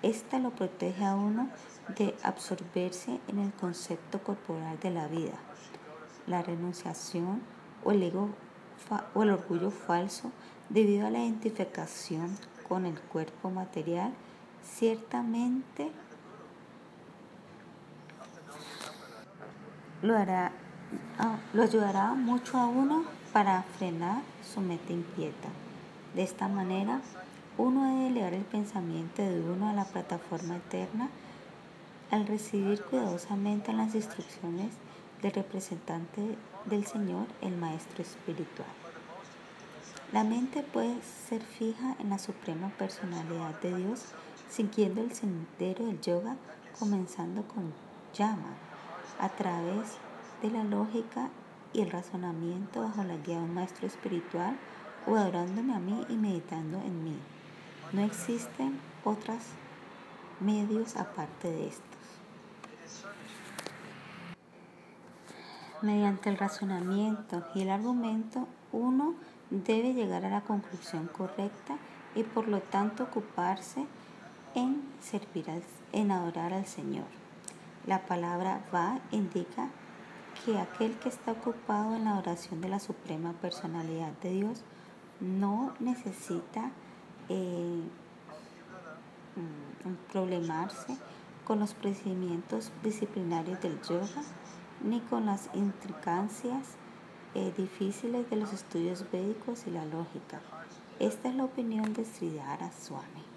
Esta lo protege a uno de absorberse en el concepto corporal de la vida, la renunciación o el, ego, o el orgullo falso debido a la identificación con el cuerpo material, ciertamente lo, hará, ah, lo ayudará mucho a uno para frenar su mente inquieta. De esta manera, uno debe elevar el pensamiento de uno a la plataforma eterna al recibir cuidadosamente las instrucciones del representante del Señor, el Maestro Espiritual. La mente puede ser fija en la suprema personalidad de Dios siguiendo el sendero del yoga, comenzando con llama, a través de la lógica y el razonamiento bajo la guía de un maestro espiritual o adorándome a mí y meditando en mí. No existen otros medios aparte de estos. Mediante el razonamiento y el argumento, uno debe llegar a la conclusión correcta y por lo tanto ocuparse en servir, en adorar al Señor. La palabra va indica que aquel que está ocupado en la oración de la Suprema Personalidad de Dios no necesita eh, mm, problemarse con los procedimientos disciplinarios del yoga ni con las intricancias eh, difíciles de los estudios védicos y la lógica. Esta es la opinión de Sridhara Swami.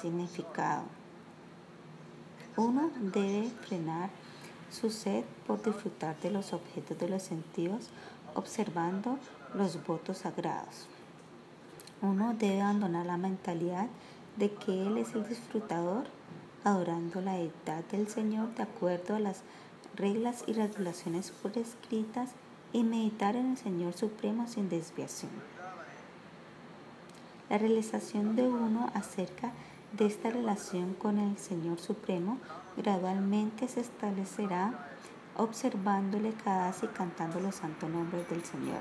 Significado. Uno debe frenar su sed por disfrutar de los objetos de los sentidos observando los votos sagrados. Uno debe abandonar la mentalidad de que Él es el disfrutador, adorando la deidad del Señor de acuerdo a las reglas y regulaciones prescritas y meditar en el Señor Supremo sin desviación. La realización de uno acerca de esta relación con el Señor Supremo gradualmente se establecerá observándole cada y cantando los santos nombres del Señor.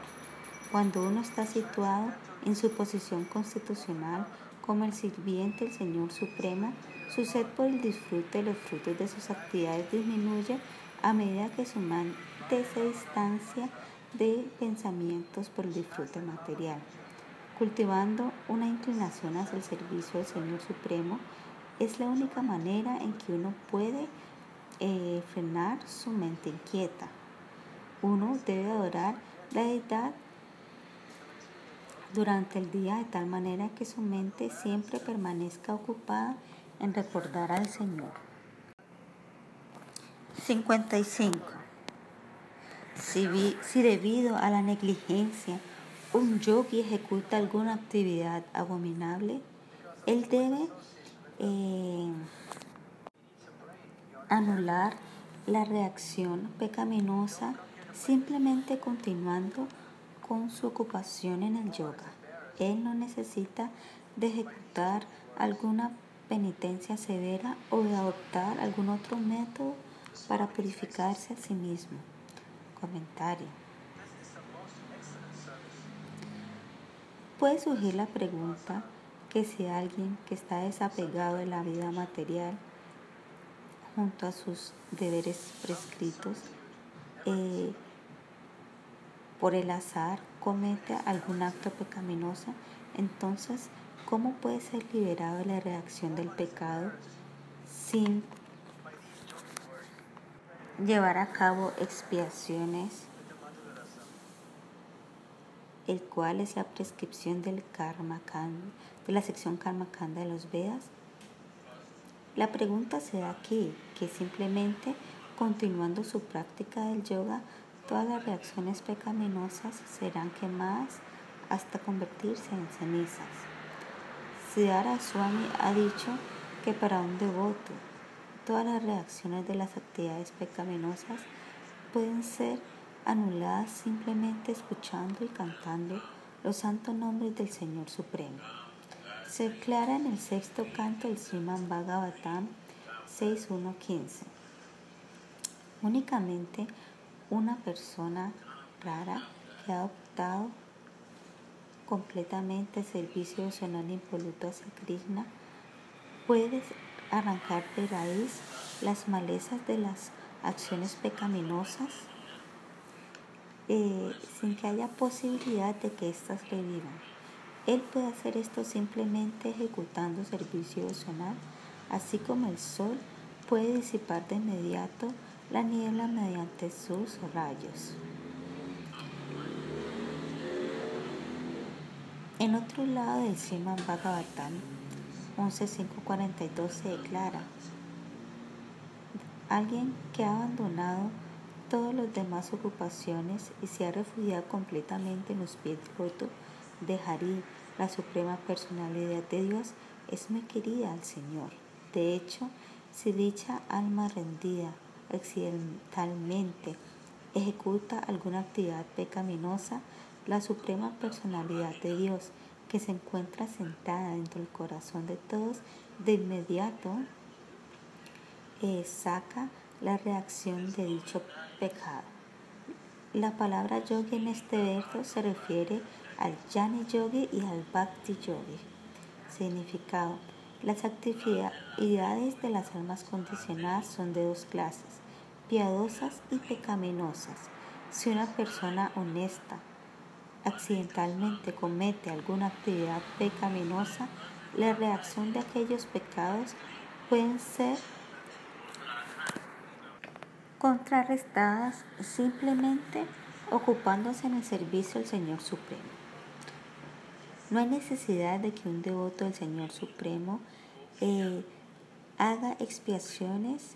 Cuando uno está situado en su posición constitucional como el sirviente del Señor Supremo, su sed por el disfrute de los frutos de sus actividades disminuye a medida que su mente se distancia de pensamientos por el disfrute material. Cultivando una inclinación hacia el servicio del Señor Supremo es la única manera en que uno puede eh, frenar su mente inquieta. Uno debe adorar la deidad durante el día de tal manera que su mente siempre permanezca ocupada en recordar al Señor. 55. Si, si debido a la negligencia un yogi ejecuta alguna actividad abominable, él debe eh, anular la reacción pecaminosa simplemente continuando con su ocupación en el yoga. Él no necesita de ejecutar alguna penitencia severa o de adoptar algún otro método para purificarse a sí mismo. Comentario. Puede surgir la pregunta que si alguien que está desapegado de la vida material junto a sus deberes prescritos, eh, por el azar comete algún acto pecaminoso, entonces, ¿cómo puede ser liberado de la reacción del pecado sin llevar a cabo expiaciones, el cual es la prescripción del karma de la sección karma kanda de los Vedas. La pregunta se da aquí, que simplemente continuando su práctica del yoga, todas las reacciones pecaminosas serán quemadas hasta convertirse en cenizas. Siddhara Swami ha dicho que para un devoto todas las reacciones de las actividades pecaminosas pueden ser anuladas simplemente escuchando y cantando los santos nombres del Señor Supremo. Se declara en el sexto canto del Sriman Bhagavatam 6.1.15. Únicamente una persona rara que ha optado completamente servicio de impoluto hacia Krishna puede arrancar de raíz las malezas de las acciones pecaminosas eh, sin que haya posibilidad de que éstas revivan. Él puede hacer esto simplemente ejecutando servicio emocional, así como el sol puede disipar de inmediato la niebla mediante sus rayos. En otro lado del Sriman Bhagavatam 11.542 se declara, alguien que ha abandonado todas las demás ocupaciones y se ha refugiado completamente en los pies rotos de Hari, la suprema personalidad de Dios, es muy querida al Señor. De hecho, si dicha alma rendida accidentalmente ejecuta alguna actividad pecaminosa, la suprema personalidad de Dios, que se encuentra sentada dentro del corazón de todos, de inmediato eh, saca la reacción de dicho pecado. La palabra yogi en este verso se refiere al jnani yogi y al bhakti yogi. Significado. Las actividades de las almas condicionadas son de dos clases, piadosas y pecaminosas. Si una persona honesta accidentalmente comete alguna actividad pecaminosa, la reacción de aquellos pecados pueden ser contrarrestadas simplemente ocupándose en el servicio del Señor Supremo. No hay necesidad de que un devoto del Señor Supremo eh, haga expiaciones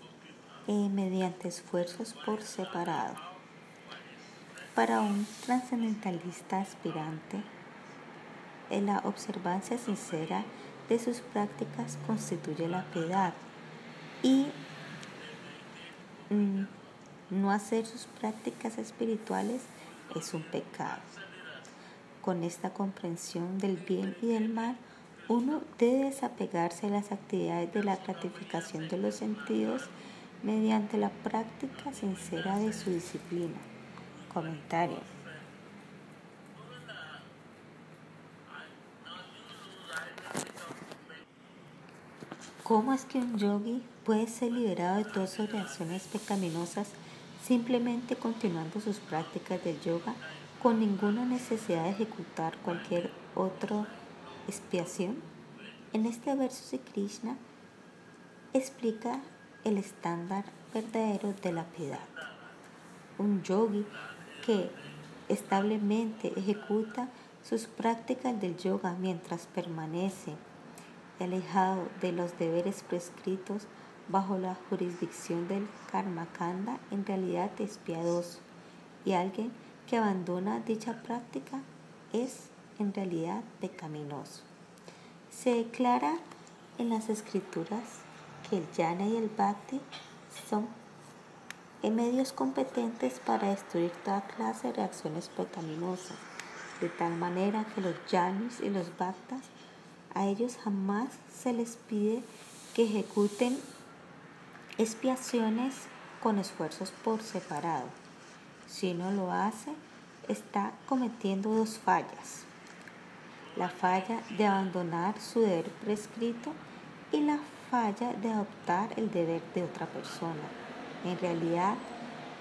eh, mediante esfuerzos por separado. Para un trascendentalista aspirante, eh, la observancia sincera de sus prácticas constituye la piedad y no hacer sus prácticas espirituales es un pecado. Con esta comprensión del bien y del mal, uno debe desapegarse de las actividades de la gratificación de los sentidos mediante la práctica sincera de su disciplina. Comentario. ¿Cómo es que un yogi puede ser liberado de todas sus reacciones pecaminosas simplemente continuando sus prácticas de yoga con ninguna necesidad de ejecutar cualquier otra expiación? En este verso de Krishna explica el estándar verdadero de la piedad. Un yogi que establemente ejecuta sus prácticas del yoga mientras permanece alejado de los deberes prescritos bajo la jurisdicción del karma kanda, en realidad es piadoso y alguien que abandona dicha práctica es en realidad pecaminoso. Se declara en las escrituras que el yana y el bhakti son medios competentes para destruir toda clase de reacciones pecaminosas, de tal manera que los yanis y los bhaktas a ellos jamás se les pide que ejecuten expiaciones con esfuerzos por separado. Si uno lo hace, está cometiendo dos fallas. La falla de abandonar su deber prescrito y la falla de adoptar el deber de otra persona. En realidad,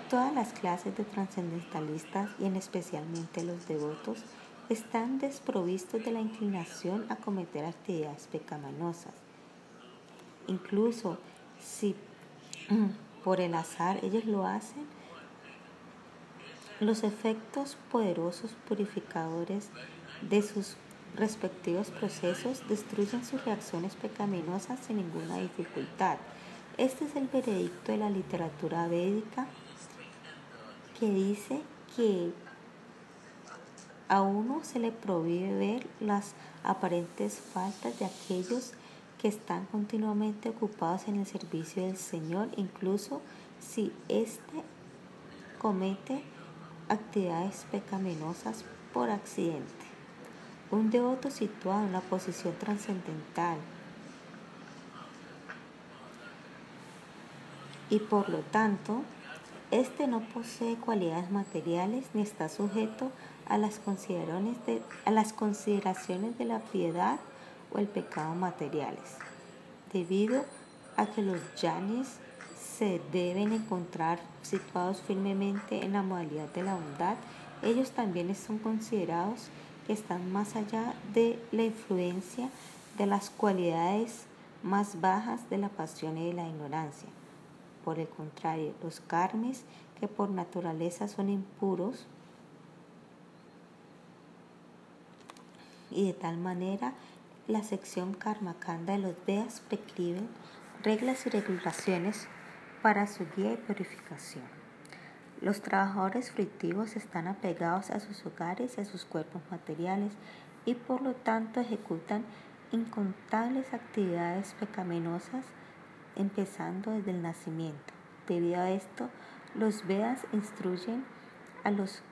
todas las clases de trascendentalistas y en especialmente los devotos están desprovistos de la inclinación a cometer actividades pecaminosas. Incluso si por el azar ellos lo hacen, los efectos poderosos purificadores de sus respectivos procesos destruyen sus reacciones pecaminosas sin ninguna dificultad. Este es el veredicto de la literatura védica que dice que a uno se le prohíbe ver las aparentes faltas de aquellos que están continuamente ocupados en el servicio del Señor, incluso si éste comete actividades pecaminosas por accidente. Un devoto situado en una posición trascendental y por lo tanto, éste no posee cualidades materiales ni está sujeto a las consideraciones de la piedad o el pecado materiales, debido a que los yanis se deben encontrar situados firmemente en la modalidad de la bondad, ellos también son considerados que están más allá de la influencia de las cualidades más bajas de la pasión y de la ignorancia. Por el contrario, los karmes, que por naturaleza son impuros, y de tal manera la sección Karma Kanda de los Vedas prescriben reglas y regulaciones para su guía y purificación. Los trabajadores fructivos están apegados a sus hogares y a sus cuerpos materiales y por lo tanto ejecutan incontables actividades pecaminosas empezando desde el nacimiento. Debido a esto, los Vedas instruyen a los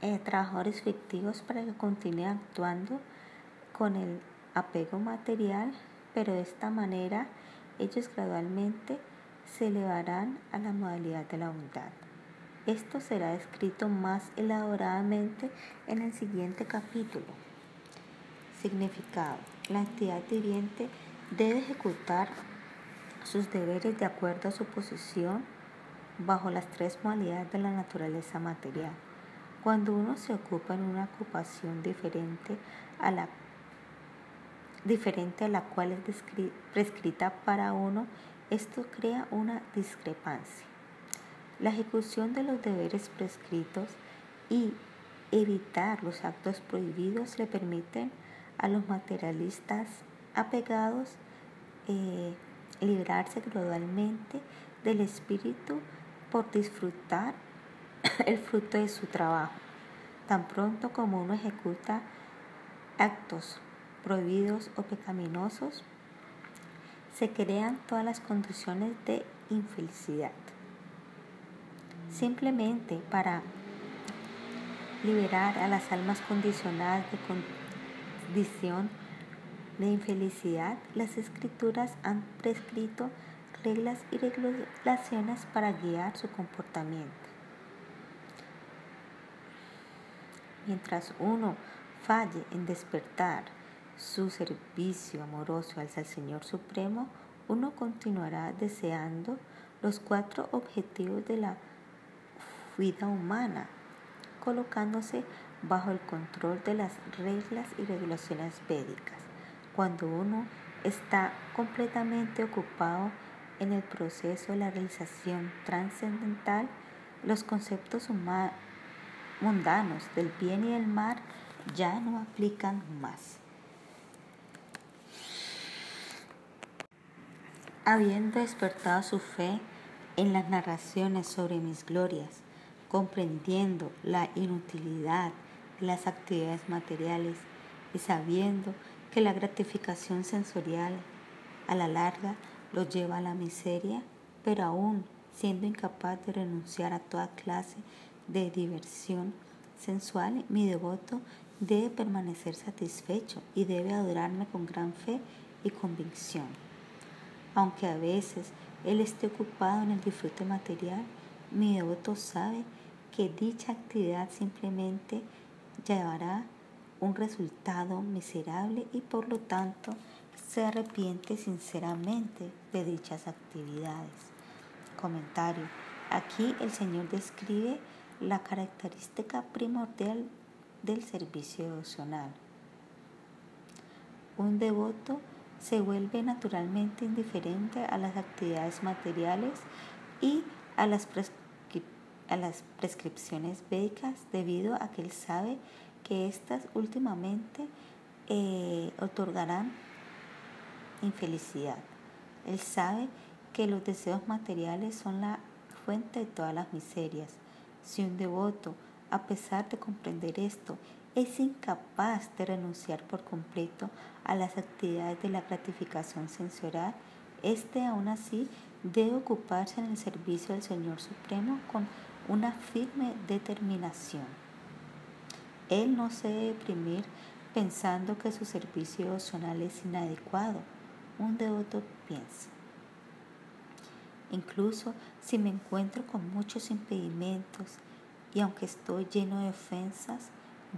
eh, trabajadores fictivos para que continúen actuando con el apego material, pero de esta manera ellos gradualmente se elevarán a la modalidad de la bondad. Esto será descrito más elaboradamente en el siguiente capítulo. Significado. La entidad viviente debe ejecutar sus deberes de acuerdo a su posición bajo las tres modalidades de la naturaleza material. Cuando uno se ocupa en una ocupación diferente a la, diferente a la cual es prescrita para uno, esto crea una discrepancia. La ejecución de los deberes prescritos y evitar los actos prohibidos le permiten a los materialistas apegados eh, librarse gradualmente del espíritu por disfrutar el fruto de su trabajo. Tan pronto como uno ejecuta actos prohibidos o pecaminosos, se crean todas las condiciones de infelicidad. Simplemente para liberar a las almas condicionadas de condición de infelicidad, las escrituras han prescrito reglas y regulaciones para guiar su comportamiento. Mientras uno falle en despertar su servicio amoroso al Señor Supremo, uno continuará deseando los cuatro objetivos de la vida humana, colocándose bajo el control de las reglas y regulaciones védicas. Cuando uno está completamente ocupado en el proceso de la realización trascendental, los conceptos mundanos del bien y del mal ya no aplican más. Habiendo despertado su fe en las narraciones sobre mis glorias, comprendiendo la inutilidad de las actividades materiales y sabiendo que la gratificación sensorial a la larga lo lleva a la miseria, pero aún siendo incapaz de renunciar a toda clase de diversión sensual, mi devoto debe permanecer satisfecho y debe adorarme con gran fe y convicción. Aunque a veces él esté ocupado en el disfrute material, mi devoto sabe que dicha actividad simplemente llevará un resultado miserable y por lo tanto se arrepiente sinceramente de dichas actividades. Comentario. Aquí el Señor describe la característica primordial del servicio devocional. Un devoto se vuelve naturalmente indiferente a las actividades materiales y a las, a las prescripciones védicas debido a que él sabe que éstas últimamente eh, otorgarán infelicidad. Él sabe que los deseos materiales son la fuente de todas las miserias. Si un devoto, a pesar de comprender esto, es incapaz de renunciar por completo a las actividades de la gratificación sensorial, éste aún así debe ocuparse en el servicio del Señor Supremo con una firme determinación. Él no se debe deprimir pensando que su servicio devocional es inadecuado. Un devoto piensa. Incluso si me encuentro con muchos impedimentos y aunque estoy lleno de ofensas,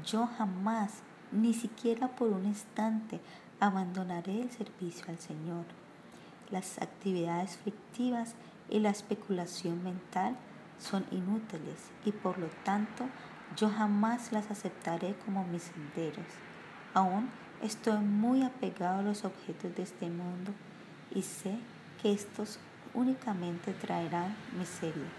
yo jamás, ni siquiera por un instante, abandonaré el servicio al Señor. las actividades fictivas y la especulación mental son inútiles y por lo tanto yo jamás las aceptaré como mis senderos. Aún estoy muy apegado a los objetos de este mundo y sé que estos únicamente traerán miseria.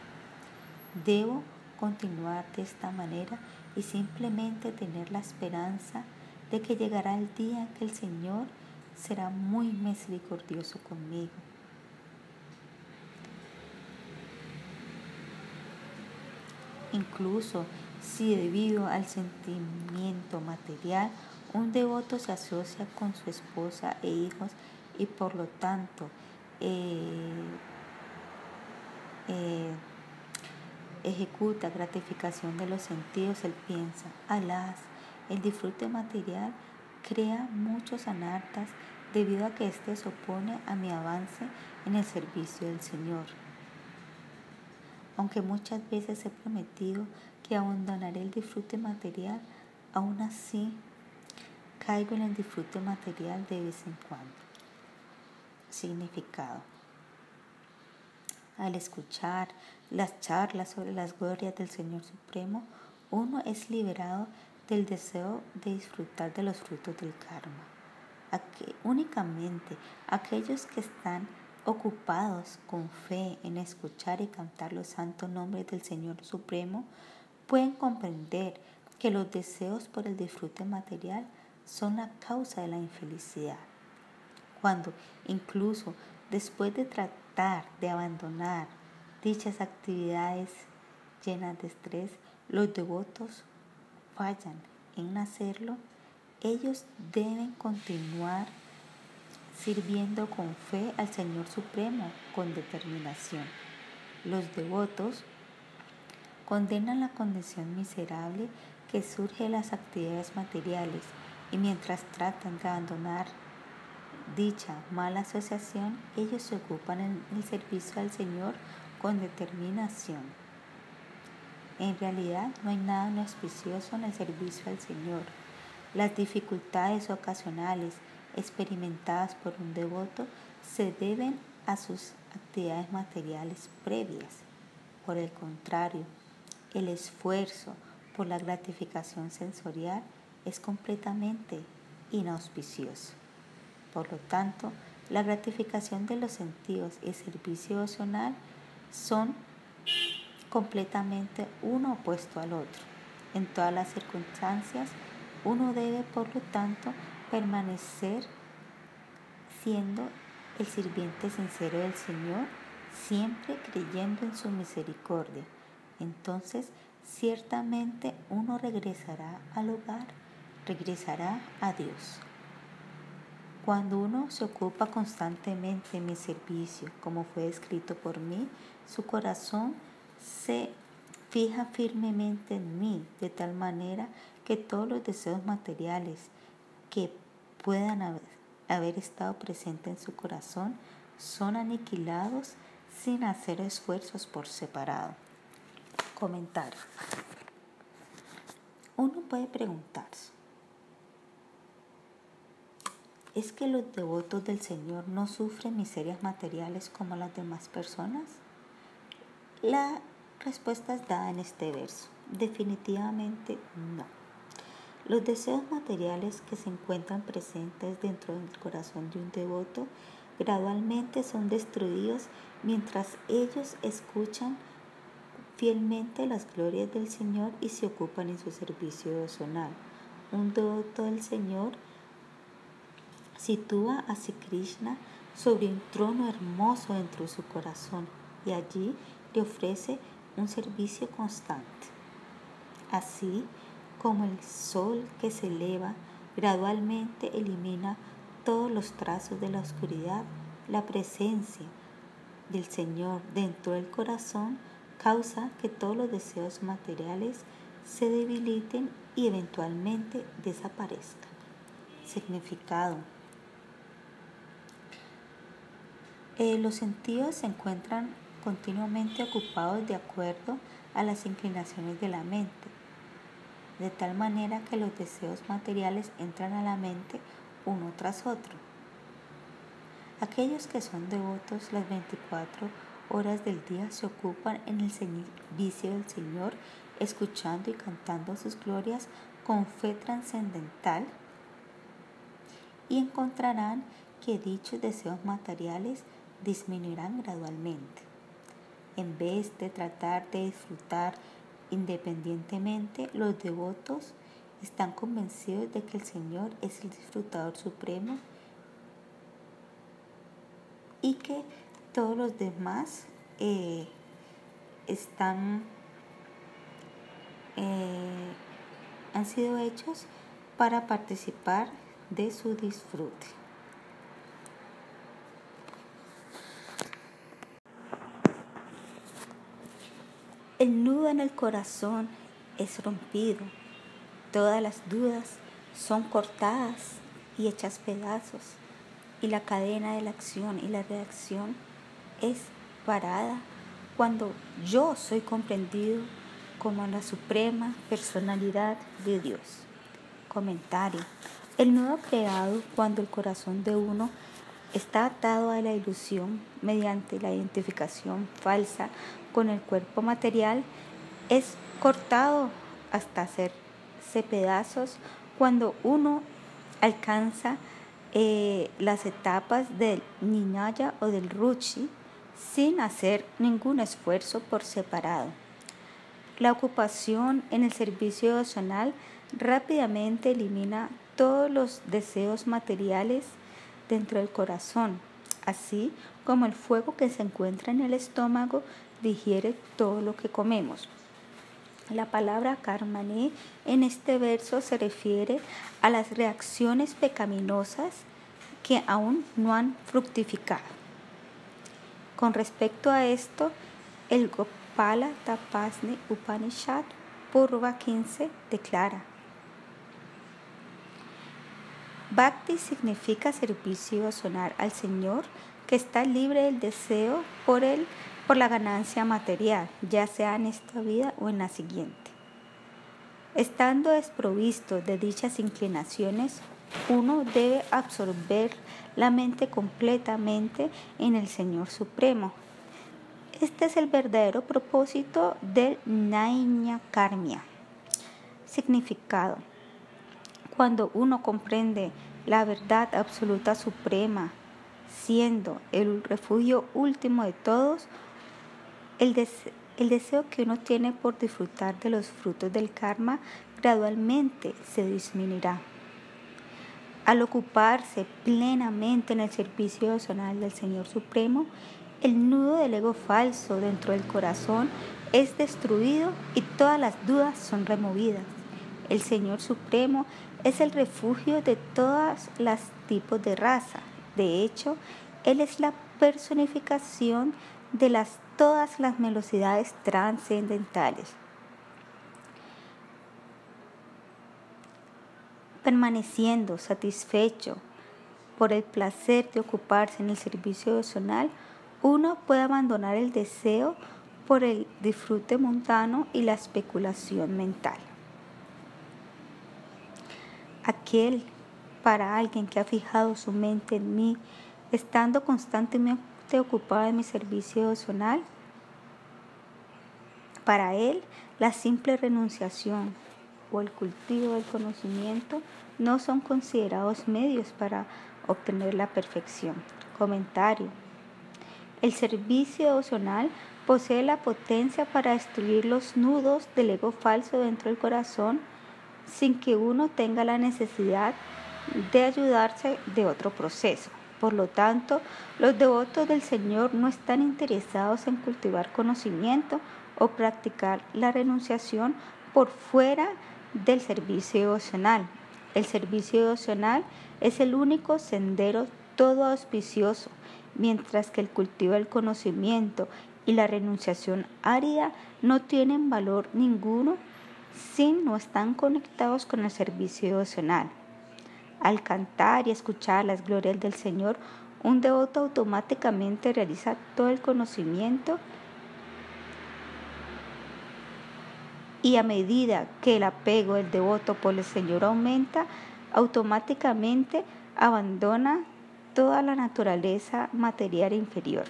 Debo continuar de esta manera y simplemente tener la esperanza de que llegará el día que el Señor será muy misericordioso conmigo. Incluso si debido al sentimiento material un devoto se asocia con su esposa e hijos y por lo tanto eh, eh, ejecuta gratificación de los sentidos, él piensa, alas, el disfrute material crea muchos anartas debido a que éste se opone a mi avance en el servicio del Señor. Aunque muchas veces he prometido que abandonaré el disfrute material, aún así caigo en el disfrute material de vez en cuando. Significado. Al escuchar las charlas sobre las glorias del Señor Supremo, uno es liberado del deseo de disfrutar de los frutos del karma. únicamente aquellos que están ocupados con fe en escuchar y cantar los santos nombres del Señor Supremo pueden comprender que los deseos por el disfrute material son la causa de la infelicidad. Cuando incluso después de tratar de abandonar dichas actividades llenas de estrés, los devotos fallan en hacerlo, ellos deben continuar sirviendo con fe al Señor Supremo con determinación. Los devotos condenan la condición miserable que surge de las actividades materiales y mientras tratan de abandonar dicha mala asociación, ellos se ocupan en el servicio al Señor con determinación. En realidad no hay nada auspicioso en el servicio al Señor. Las dificultades ocasionales experimentadas por un devoto se deben a sus actividades materiales previas. Por el contrario, el esfuerzo por la gratificación sensorial es completamente inauspicioso. Por lo tanto, la gratificación de los sentidos y servicio emocional son completamente uno opuesto al otro. En todas las circunstancias, uno debe, por lo tanto, permanecer siendo el sirviente sincero del Señor, siempre creyendo en su misericordia. Entonces, ciertamente uno regresará al hogar, regresará a Dios. Cuando uno se ocupa constantemente en mi servicio, como fue escrito por mí, su corazón se fija firmemente en mí, de tal manera que todos los deseos materiales que puedan haber, estado presentes en su corazón son aniquilados sin hacer esfuerzos por separado. Comentario. Uno puede preguntarse, ¿es que los devotos del Señor no sufren miserias materiales como las demás personas? La respuesta es dada en este verso. Definitivamente no. Los deseos materiales que se encuentran presentes dentro del corazón de un devoto gradualmente son destruidos mientras ellos escuchan fielmente las glorias del Señor y se ocupan en su servicio devocional. Un devoto del Señor sitúa a Sri Krishna sobre un trono hermoso dentro de su corazón y allí ofrece un servicio constante. Así como el sol que se eleva gradualmente elimina todos los trazos de la oscuridad, la presencia del Señor dentro del corazón causa que todos los deseos materiales se debiliten y eventualmente desaparezcan. Significado. Eh, los sentidos se encuentran continuamente ocupados de acuerdo a las inclinaciones de la mente, de tal manera que los deseos materiales entran a la mente uno tras otro. Aquellos que son devotos las 24 horas del día se ocupan en el servicio del Señor, escuchando y cantando sus glorias con fe trascendental y encontrarán que dichos deseos materiales disminuirán gradualmente. En vez de tratar de disfrutar independientemente, los devotos están convencidos de que el Señor es el disfrutador supremo y que todos los demás eh, están eh, han sido hechos para participar de su disfrute. El nudo en el corazón es rompido, todas las dudas son cortadas y hechas pedazos, y la cadena de la acción y la reacción es parada cuando yo soy comprendido como la suprema personalidad de Dios. Comentario. El nudo creado cuando el corazón de uno está atado a la ilusión mediante la identificación falsa con el cuerpo material es cortado hasta hacerse pedazos cuando uno alcanza eh, las etapas del niñaya o del ruchi sin hacer ningún esfuerzo por separado. La ocupación en el servicio devocional rápidamente elimina todos los deseos materiales dentro del corazón, así como el fuego que se encuentra en el estómago digiere todo lo que comemos. La palabra karmané en este verso se refiere a las reacciones pecaminosas que aún no han fructificado. Con respecto a esto, el Gopala Tapasni Upanishad Purva 15 declara, Bhakti significa servicio sonar al Señor que está libre del deseo por él por la ganancia material, ya sea en esta vida o en la siguiente. Estando desprovisto de dichas inclinaciones, uno debe absorber la mente completamente en el Señor Supremo. Este es el verdadero propósito del Nainya Karmia. Significado. Cuando uno comprende la verdad absoluta suprema, siendo el refugio último de todos, el, deseo que uno tiene por disfrutar de los frutos del karma gradualmente se disminuirá. Al ocuparse plenamente en el servicio devocional del Señor Supremo, el nudo del ego falso dentro del corazón es destruido y todas las dudas son removidas. El Señor Supremo es el refugio de todos los tipos de raza. De hecho, Él es la personificación de las, todas las velocidades trascendentales. permaneciendo satisfecho por el placer de ocuparse en el servicio devocional, uno puede abandonar el deseo por el disfrute mundano y la especulación mental. Aquel para alguien que ha fijado su mente en mí, estando constantemente ocupado en mi servicio devocional, para él la simple renunciación o el cultivo del conocimiento no son considerados medios para obtener la perfección. Comentario. El servicio devocional posee la potencia para destruir los nudos del ego falso dentro del corazón sin que uno tenga la necesidad de ayudarse de otro proceso. Por lo tanto, los devotos del Señor no están interesados en cultivar conocimiento o practicar la renunciación por fuera del servicio devocional. El servicio devocional es el único sendero todo auspicioso, mientras que el cultivo del conocimiento y la renunciación árida no tienen valor ninguno si no están conectados con el servicio devocional. Al cantar y escuchar las glorias del Señor, un devoto automáticamente realiza todo el conocimiento y a medida que el apego del devoto por el Señor aumenta, automáticamente abandona toda la naturaleza material inferior.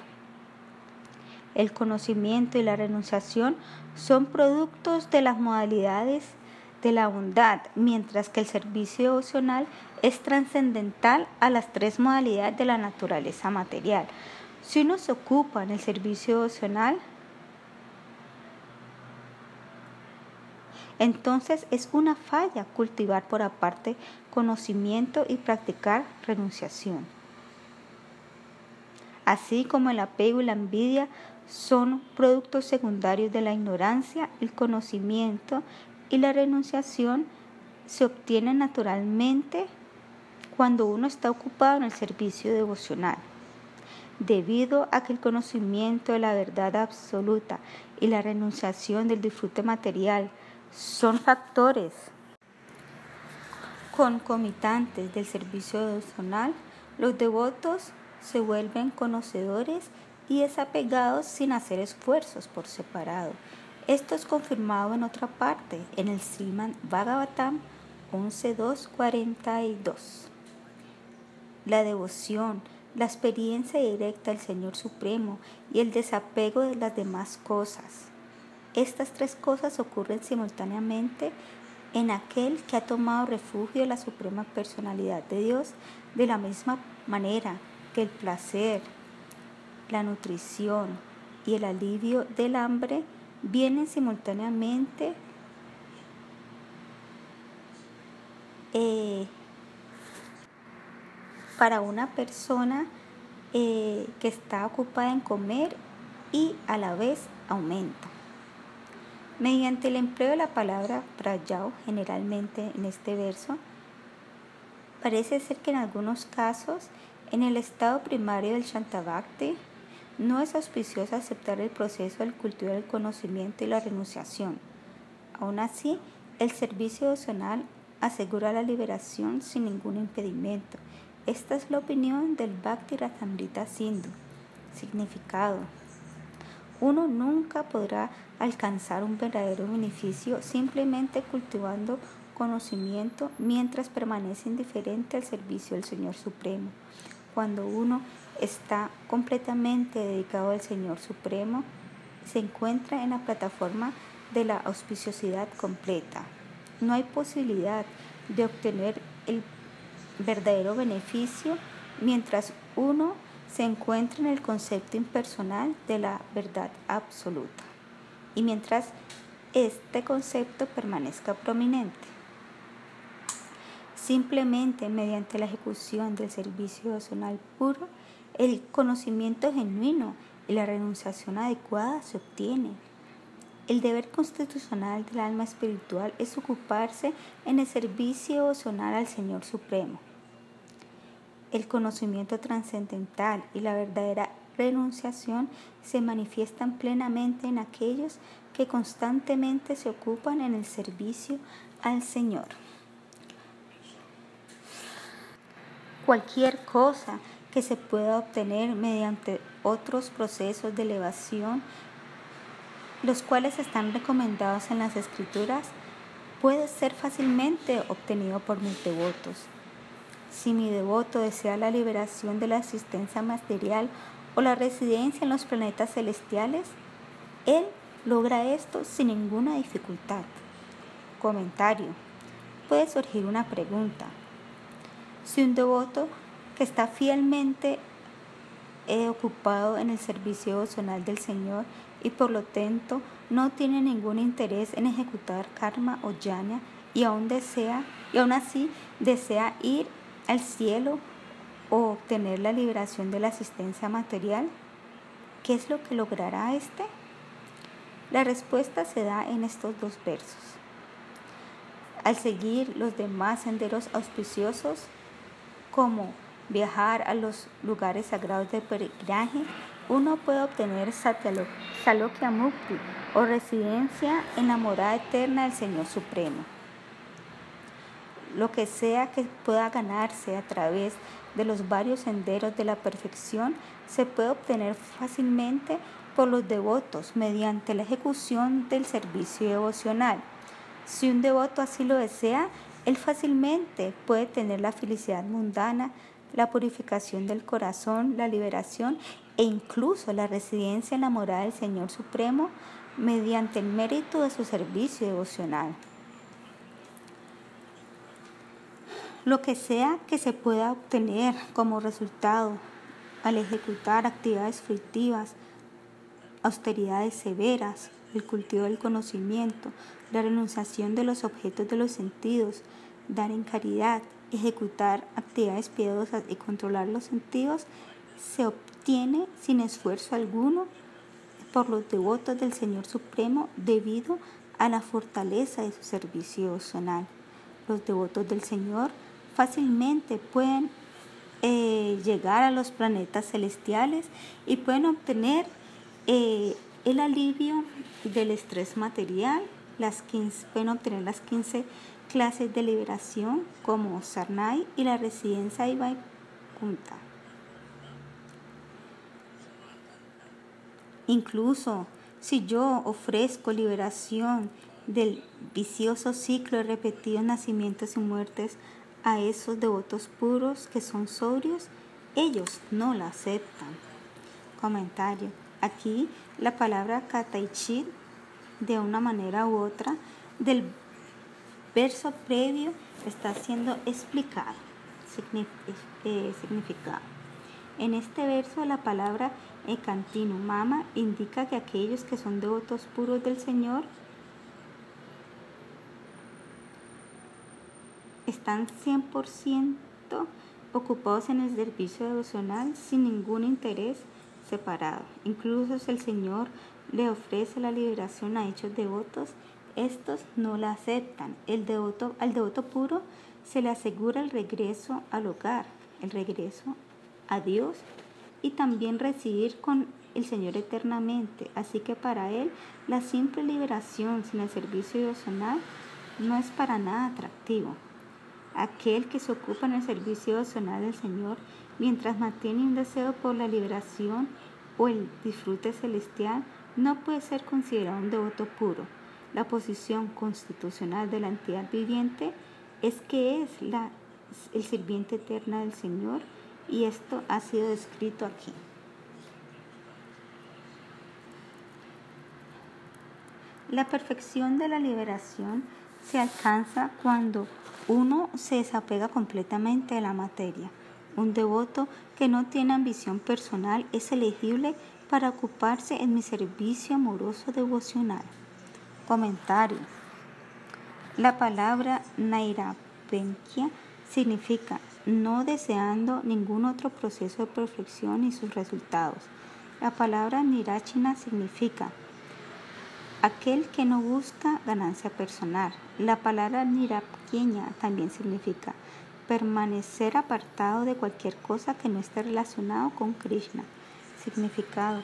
El conocimiento y la renunciación son productos de las modalidades de la bondad, mientras que el servicio devocional es trascendental a las tres modalidades de la naturaleza material. Si uno se ocupa en el servicio devocional, entonces es una falla cultivar por aparte conocimiento y practicar renunciación. Así como el apego y la envidia son productos secundarios de la ignorancia, el conocimiento y la renunciación se obtienen naturalmente cuando uno está ocupado en el servicio devocional. Debido a que el conocimiento de la verdad absoluta y la renunciación del disfrute material son factores concomitantes del servicio devocional, los devotos se vuelven conocedores y desapegados sin hacer esfuerzos por separado. Esto es confirmado en otra parte, en el Sriman Bhagavatam 11.2.42. La devoción, la experiencia directa del Señor Supremo y el desapego de las demás cosas. Estas tres cosas ocurren simultáneamente en aquel que ha tomado refugio en la Suprema Personalidad de Dios de la misma manera que el placer, la nutrición y el alivio del hambre vienen simultáneamente eh, para una persona eh, que está ocupada en comer y a la vez aumenta. Mediante el empleo de la palabra prayao generalmente en este verso, parece ser que en algunos casos en el estado primario del Shantabhakti no es auspicioso aceptar el proceso del cultivo del conocimiento y la renunciación. Aún así, el servicio opcional asegura la liberación sin ningún impedimento. Esta es la opinión del Bhakti Ratamrita Sindhu. Significado. Uno nunca podrá alcanzar un verdadero beneficio simplemente cultivando conocimiento mientras permanece indiferente al servicio del Señor Supremo. Cuando uno está completamente dedicado al Señor Supremo, se encuentra en la plataforma de la auspiciosidad completa. No hay posibilidad de obtener el verdadero beneficio mientras uno se encuentra en el concepto impersonal de la verdad absoluta y mientras este concepto permanezca prominente. Simplemente mediante la ejecución del servicio devocional puro, el conocimiento genuino y la renunciación adecuada se obtiene. El deber constitucional del alma espiritual es ocuparse en el servicio devocional al Señor Supremo. El conocimiento trascendental y la verdadera renunciación se manifiestan plenamente en aquellos que constantemente se ocupan en el servicio al Señor. Cualquier cosa que se pueda obtener mediante otros procesos de elevación, los cuales están recomendados en las escrituras, puede ser fácilmente obtenido por mis devotos. Si mi devoto desea la liberación de la existencia material o la residencia en los planetas celestiales, él logra esto sin ninguna dificultad. Comentario. Puede surgir una pregunta. Si un devoto que está fielmente ocupado en el servicio devocional del Señor y por lo tanto no tiene ningún interés en ejecutar karma o jnana y aún desea y aún así desea ir al cielo o obtener la liberación de la asistencia material, ¿qué es lo que logrará este? La respuesta se da en estos dos versos. Al seguir los demás senderos auspiciosos, como viajar a los lugares sagrados de peregrinaje, uno puede obtener Salokya Mukti o residencia en la morada eterna del Señor Supremo. Lo que sea que pueda ganarse a través de los varios senderos de la perfección se puede obtener fácilmente por los devotos mediante la ejecución del servicio devocional. Si un devoto así lo desea, él fácilmente puede tener la felicidad mundana la purificación del corazón, la liberación e incluso la residencia en la morada del Señor Supremo mediante el mérito de su servicio devocional. Lo que sea que se pueda obtener como resultado al ejecutar actividades fructivas, austeridades severas, el cultivo del conocimiento, la renunciación de los objetos de los sentidos, dar en caridad, ejecutar actividades piadosas y controlar los sentidos, se obtiene sin esfuerzo alguno por los devotos del Señor Supremo debido a la fortaleza de su servicio devocional. Los devotos del Señor fácilmente pueden eh, llegar a los planetas celestiales y pueden obtener eh, el alivio del estrés material, las 15, pueden obtener las 15 clases de liberación como Sarnai y la residencia Ibai Kunta. Incluso si yo ofrezco liberación del vicioso ciclo de repetidos nacimientos y muertes a esos devotos puros que son sobrios, ellos no la aceptan. Comentario. Aquí la palabra kataichit de una manera u otra del verso previo está siendo explicado, eh, significado. En este verso la palabra ekantino mama indica que aquellos que son devotos puros del Señor están 100% ocupados en el servicio devocional sin ningún interés separado. Incluso si el Señor le ofrece la liberación a hechos devotos, estos no la aceptan. El devoto, al devoto puro se le asegura el regreso al hogar, el regreso a Dios y también recibir con el Señor eternamente. Así que para él la simple liberación sin el servicio devocional no es para nada atractivo. Aquel que se ocupa en el servicio devocional del Señor mientras mantiene un deseo por la liberación o el disfrute celestial no puede ser considerado un devoto puro. La posición constitucional de la entidad viviente es que es el sirviente eterna del Señor y esto ha sido descrito aquí. La perfección de la liberación se alcanza cuando uno se desapega completamente de la materia. Un devoto que no tiene ambición personal es elegible para ocuparse en mi servicio amoroso devocional. Comentario. La palabra Nairapenkia significa no deseando ningún otro proceso de perfección y sus resultados. La palabra Nirachina significa aquel que no busca ganancia personal. La palabra Nirapqueña también significa permanecer apartado de cualquier cosa que no esté relacionado con Krishna. Significado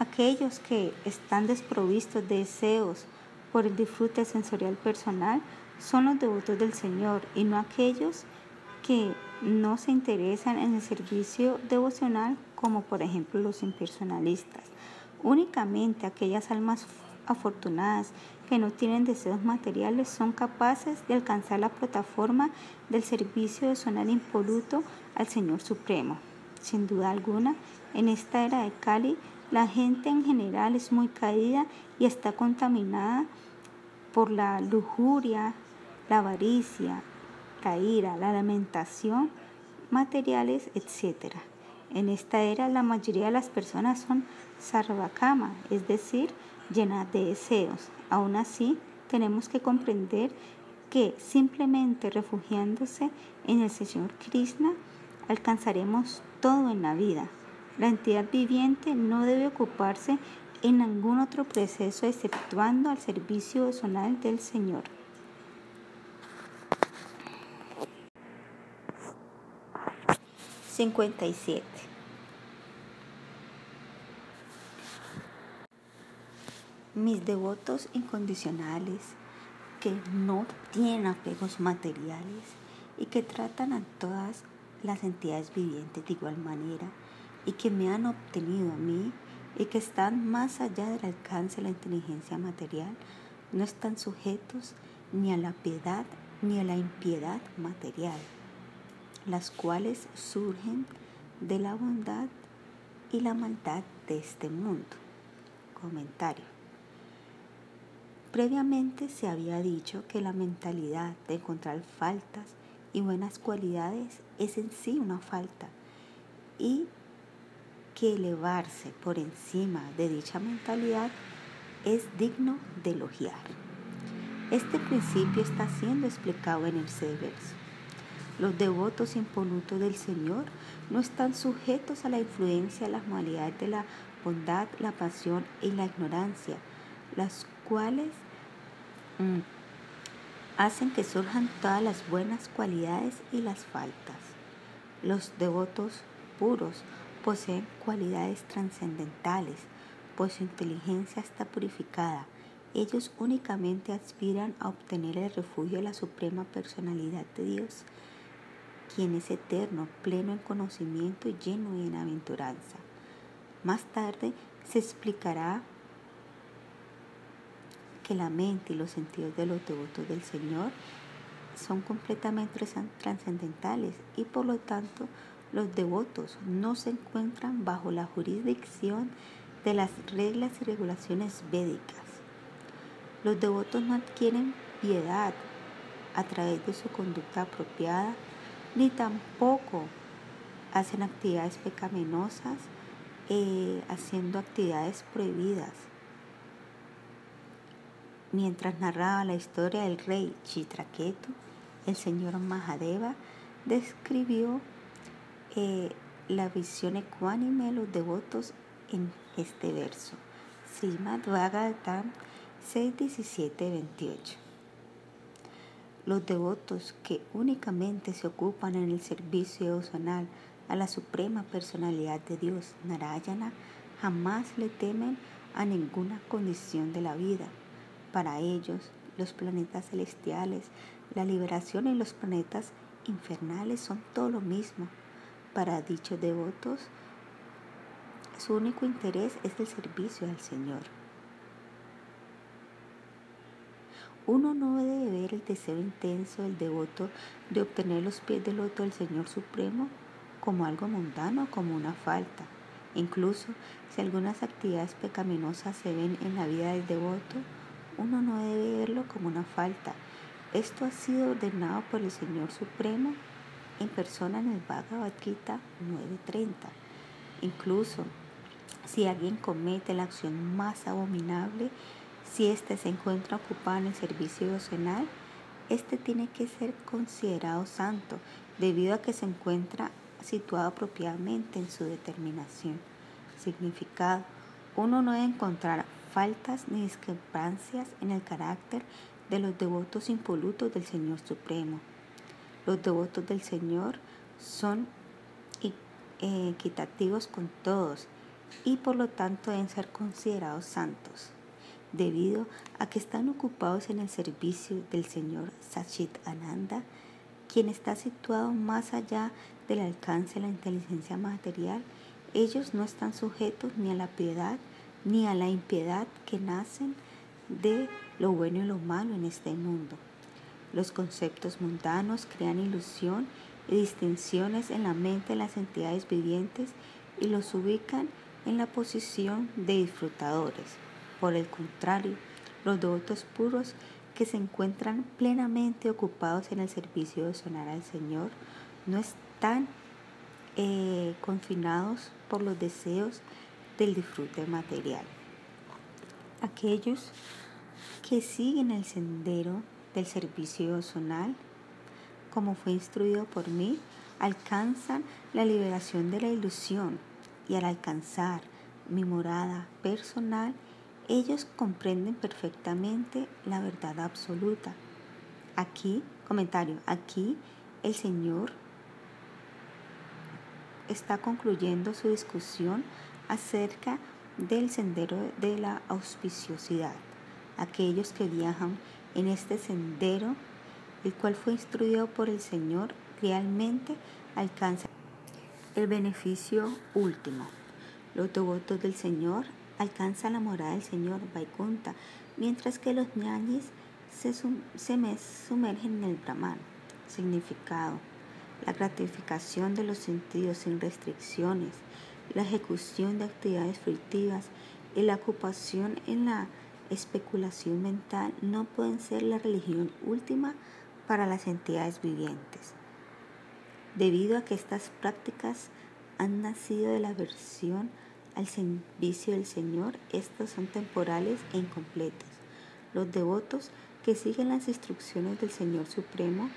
Aquellos que están desprovistos de deseos por el disfrute sensorial personal son los devotos del Señor y no aquellos que no se interesan en el servicio devocional como por ejemplo los impersonalistas. Únicamente aquellas almas afortunadas que no tienen deseos materiales son capaces de alcanzar la plataforma del servicio devocional impoluto al Señor Supremo. Sin duda alguna, en esta era de Cali la gente en general es muy caída y está contaminada por la lujuria, la avaricia, la ira, la lamentación, materiales, etc. En esta era la mayoría de las personas son sarvakama, es decir, llenas de deseos. Aún así, tenemos que comprender que simplemente refugiándose en el Señor Krishna alcanzaremos todo en la vida. La entidad viviente no debe ocuparse en ningún otro proceso exceptuando al servicio personal del Señor. ...57... Mis devotos incondicionales que no tienen apegos materiales y que tratan a todas las entidades vivientes de igual manera y que me han obtenido a mí y que están más allá del alcance de la inteligencia material, no están sujetos ni a la piedad ni a la impiedad material. las cuales surgen de la bondad y la maldad de este mundo. Comentario. Previamente se había dicho que la mentalidad de encontrar faltas y buenas cualidades es en sí una falta y que elevarse por encima de dicha mentalidad es digno de elogiar. Este principio está siendo explicado en el verso. Los devotos impolutos del Señor no están sujetos a la influencia las modalidades de la bondad, la pasión y la ignorancia, las cuales mm, hacen que surjan todas las buenas cualidades y las faltas. Los devotos puros poseen cualidades trascendentales, pues su inteligencia está purificada. Ellos únicamente aspiran a obtener el refugio de la suprema personalidad de Dios quien es eterno, pleno en conocimiento y lleno de bienaventuranza. Más tarde se explicará que la mente y los sentidos de los devotos del Señor son completamente trascendentales y por lo tanto los devotos no se encuentran bajo la jurisdicción de las reglas y regulaciones védicas. Los devotos no adquieren piedad a través de su conducta apropiada ni tampoco hacen actividades pecaminosas eh, haciendo actividades prohibidas. Mientras narraba la historia del rey Chitraketu, el señor Mahadeva describió eh, la visión ecuánime de los devotos en este verso. Srimad Bhagavatam 6, 17, 28. Los devotos que únicamente se ocupan en el servicio devocional a la suprema personalidad de Dios, Narayana, jamás le temen a ninguna condición de la vida. Para ellos, los planetas celestiales, la liberación y los planetas infernales son todo lo mismo. Para dichos devotos, su único interés es el servicio al Señor. Uno no debe ver el deseo intenso del devoto de obtener los pies del loto del Señor Supremo como algo mundano, como una falta. Incluso si algunas actividades pecaminosas se ven en la vida del devoto, uno no debe verlo como una falta. Esto ha sido ordenado por el Señor Supremo en persona en el Bhagavad Gita 9.30. Incluso si alguien comete la acción más abominable, si éste se encuentra ocupado en el servicio devocional, éste tiene que ser considerado santo debido a que se encuentra situado apropiadamente en su determinación. Significado. Uno no debe encontrar faltas ni discrepancias en el carácter de los devotos impolutos del Señor Supremo. Los devotos del Señor son equitativos con todos y por lo tanto deben ser considerados santos debido a que están ocupados en el servicio del Señor Sachit Ananda, quien está situado más allá del alcance de la inteligencia material, ellos no están sujetos ni a la piedad ni a la impiedad que nacen de lo bueno y lo malo en este mundo. Los conceptos mundanos crean ilusión y distinciones en la mente de las entidades vivientes y los ubican en la posición de disfrutadores. Por el contrario, los devotos puros que se encuentran plenamente ocupados en el servicio de sonar al Señor no están eh, confinados por los deseos del disfrute material. Aquellos que siguen el sendero del servicio devocional, como fue instruido por mí, alcanzan la liberación de la ilusión y al alcanzar mi morada personal, ellos comprenden perfectamente la verdad absoluta. Aquí, comentario, aquí el Señor está concluyendo su discusión acerca del sendero de la auspiciosidad. Aquellos que viajan en este sendero, el cual fue instruido por el Señor, realmente alcanzan el beneficio último. Los devotos del Señor alcanza la morada del Señor Vaikunta, mientras que los ñañis se, sumergen en el Brahman. Significado. la gratificación de los sentidos sin restricciones, la ejecución de actividades fruitivas y la ocupación en la especulación mental no pueden ser la religión última para las entidades vivientes. Debido a que estas prácticas han nacido de la aversión al servicio del Señor, estas son temporales e incompletas. Los devotos que siguen las instrucciones del Señor Supremo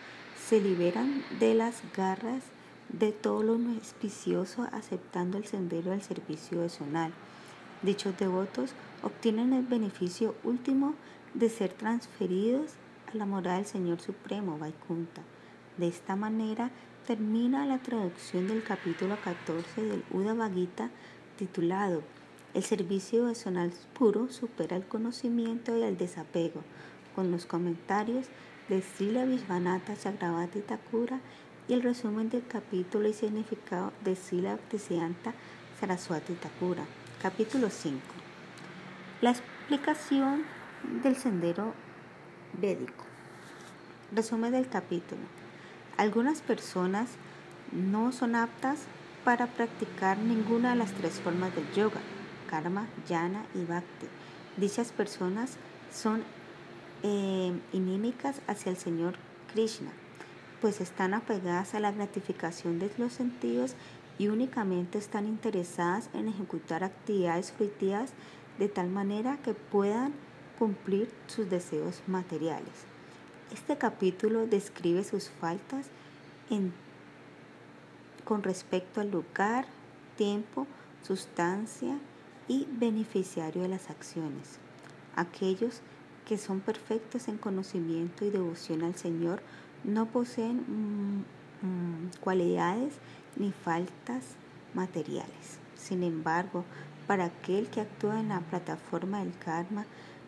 se liberan de las garras de todo lo auspicioso aceptando el sendero del servicio devocional. Dichos devotos obtienen el beneficio último de ser transferidos a la morada del Señor Supremo, Vaikunta. De esta manera termina la traducción del capítulo 14 del Uda Bhagita titulado El servicio devocional puro supera el conocimiento y el desapego, con los comentarios de Sila Vishvanatha Chagravati Thakura y el resumen del capítulo y significado de Sila Bhaktisiddhanta Saraswati Thakura. Capítulo 5. La explicación del sendero védico. Resumen del capítulo. Algunas personas no son aptas para practicar ninguna de las tres formas del yoga, karma, jnana y bhakti. Dichas personas son eh, inímicas hacia el Señor Krishna, pues están apegadas a la gratificación de los sentidos y únicamente están interesadas en ejecutar actividades fruitivas de tal manera que puedan cumplir sus deseos materiales. Este capítulo describe sus faltas en con respecto al lugar, tiempo, sustancia y beneficiario de las acciones. Aquellos que son perfectos en conocimiento y devoción al Señor no poseen mm, mm, cualidades ni faltas materiales. Sin embargo, para aquel que actúa en la plataforma del karma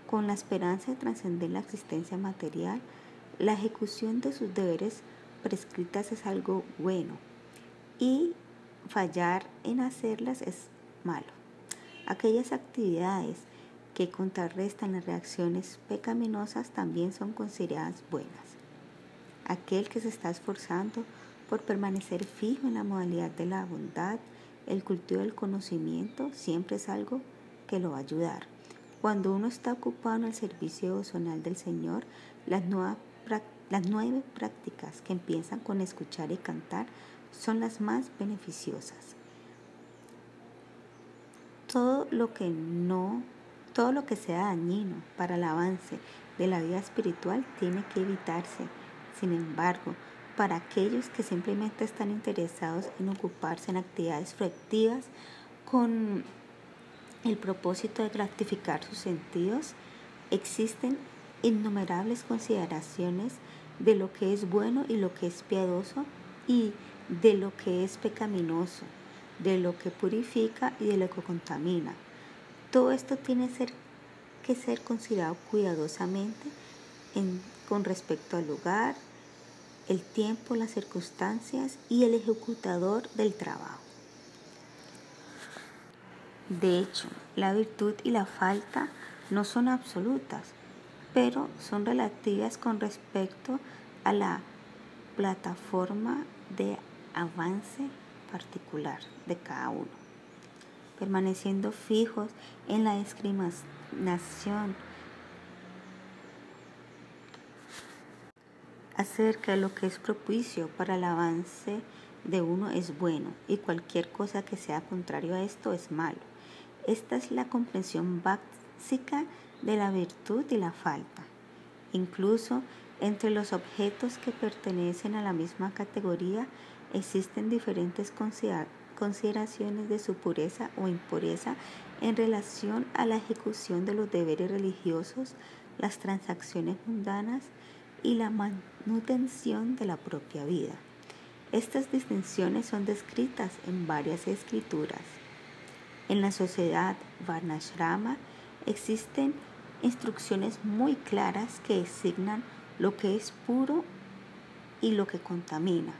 con la esperanza de trascender la existencia material, la ejecución de sus deberes prescritas es algo bueno, y fallar en hacerlas es malo. Aquellas actividades que contrarrestan las reacciones pecaminosas también son consideradas buenas. Aquel que se está esforzando por permanecer fijo en la modalidad de la bondad, el cultivo del conocimiento, siempre es algo que lo va a ayudar. Cuando uno está ocupado en el servicio devocional del Señor, las, las nueve prácticas que empiezan con escuchar y cantar son las más beneficiosas. Todo lo que no, todo lo que sea dañino para el avance de la vida espiritual tiene que evitarse. Sin embargo, para aquellos que simplemente están interesados en ocuparse en actividades fructivas con el propósito de gratificar sus sentidos, existen innumerables consideraciones de lo que es bueno y lo que es piadoso y de lo que es pecaminoso, de lo que purifica y de lo que contamina. Todo esto tiene que ser considerado cuidadosamente con respecto al lugar, el tiempo, las circunstancias y el ejecutador del trabajo. De hecho, la virtud y la falta no son absolutas, pero son relativas con respecto a la plataforma de avance particular de cada uno, permaneciendo fijos en la discriminación acerca de lo que es propicio para el avance de uno es bueno y cualquier cosa que sea contrario a esto es malo. Esta es la comprensión básica de la virtud y la falta. Incluso entre los objetos que pertenecen a la misma categoría existen diferentes consideraciones de su pureza o impureza en relación a la ejecución de los deberes religiosos, las transacciones mundanas y la manutención de la propia vida. Estas distinciones son descritas en varias escrituras. En la sociedad Varnashrama existen instrucciones muy claras que designan lo que es puro y lo que contamina.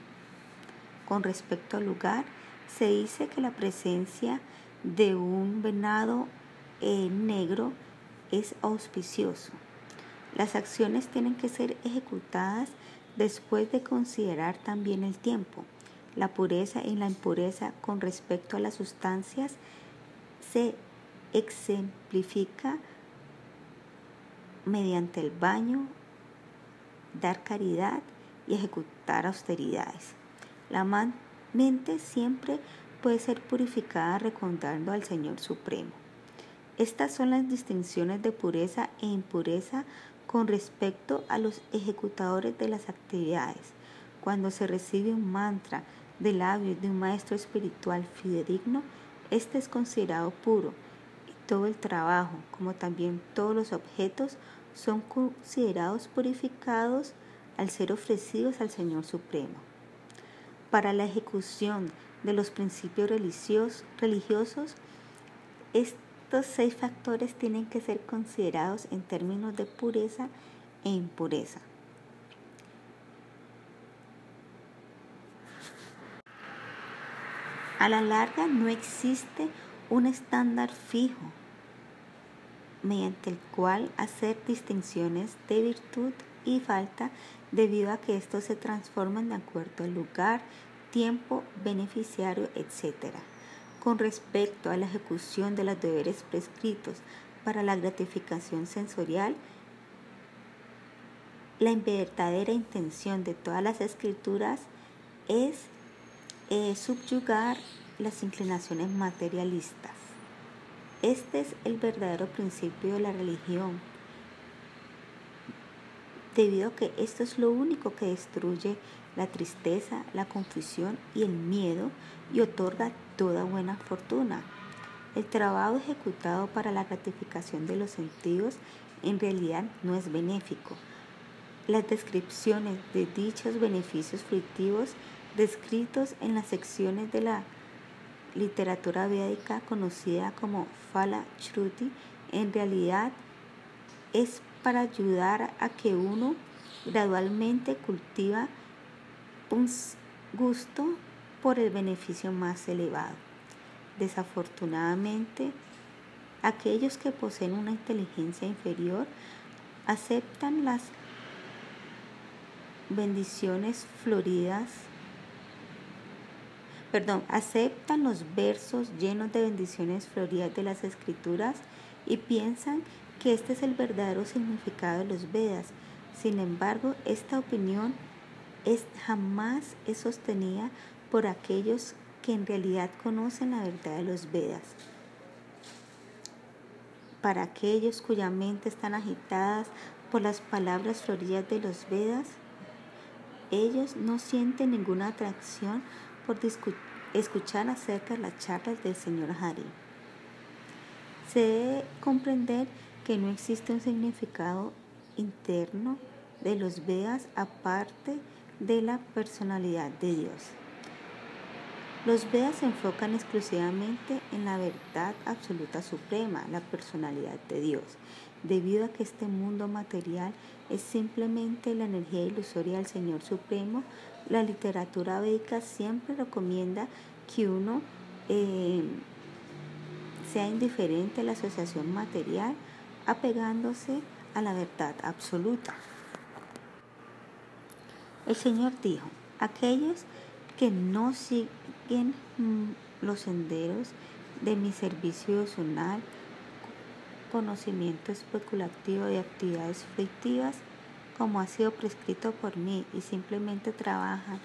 Con respecto al lugar, se dice que la presencia de un venado eh, negro es auspicioso. Las acciones tienen que ser ejecutadas después de considerar también el tiempo, la pureza y la impureza con respecto a las sustancias, se exemplifica mediante el baño, dar caridad y ejecutar austeridades. La mente siempre puede ser purificada recordando al Señor Supremo. Estas son las distinciones de pureza e impureza con respecto a los ejecutadores de las actividades. Cuando se recibe un mantra de labios de un maestro espiritual fidedigno, este es considerado puro y todo el trabajo, como también todos los objetos, son considerados purificados al ser ofrecidos al Señor Supremo. Para la ejecución de los principios religiosos, estos seis factores tienen que ser considerados en términos de pureza e impureza. A la larga no existe un estándar fijo mediante el cual hacer distinciones de virtud y falta debido a que estos se transforman de acuerdo al lugar, tiempo, beneficiario, etc. Con respecto a la ejecución de los deberes prescritos para la gratificación sensorial, la verdadera intención de todas las escrituras es eh, subyugar las inclinaciones materialistas. Este es el verdadero principio de la religión, debido a que esto es lo único que destruye la tristeza, la confusión y el miedo y otorga toda buena fortuna. El trabajo ejecutado para la gratificación de los sentidos en realidad no es benéfico. Las descripciones de dichos beneficios fructivos descritos en las secciones de la literatura védica conocida como Fala Shruti en realidad es para ayudar a que uno gradualmente cultiva un gusto por el beneficio más elevado. Desafortunadamente, aquellos que poseen una inteligencia inferior aceptan las bendiciones floridas, perdón, aceptan los versos llenos de bendiciones floridas de las escrituras y piensan que este es el verdadero significado de los Vedas. Sin embargo, esta opinión es, jamás es sostenida por aquellos que en realidad conocen la verdad de los Vedas. Para aquellos cuya mente están agitadas por las palabras floridas de los Vedas, ellos no sienten ninguna atracción por escuchar acerca de las charlas del señor Hari. Se debe comprender que no existe un significado interno de los Vedas aparte de la personalidad de Dios. Los Vedas se enfocan exclusivamente en la verdad absoluta suprema, la personalidad de Dios, debido a que este mundo material es simplemente la energía ilusoria del Señor Supremo. La literatura védica siempre recomienda que uno eh, sea indiferente a la asociación material, apegándose a la verdad absoluta. El Señor dijo, aquellos que no siguen mm, los senderos de mi servicio personal, conocimiento especulativo de actividades frictivas, como ha sido prescrito por mí, y simplemente trabajan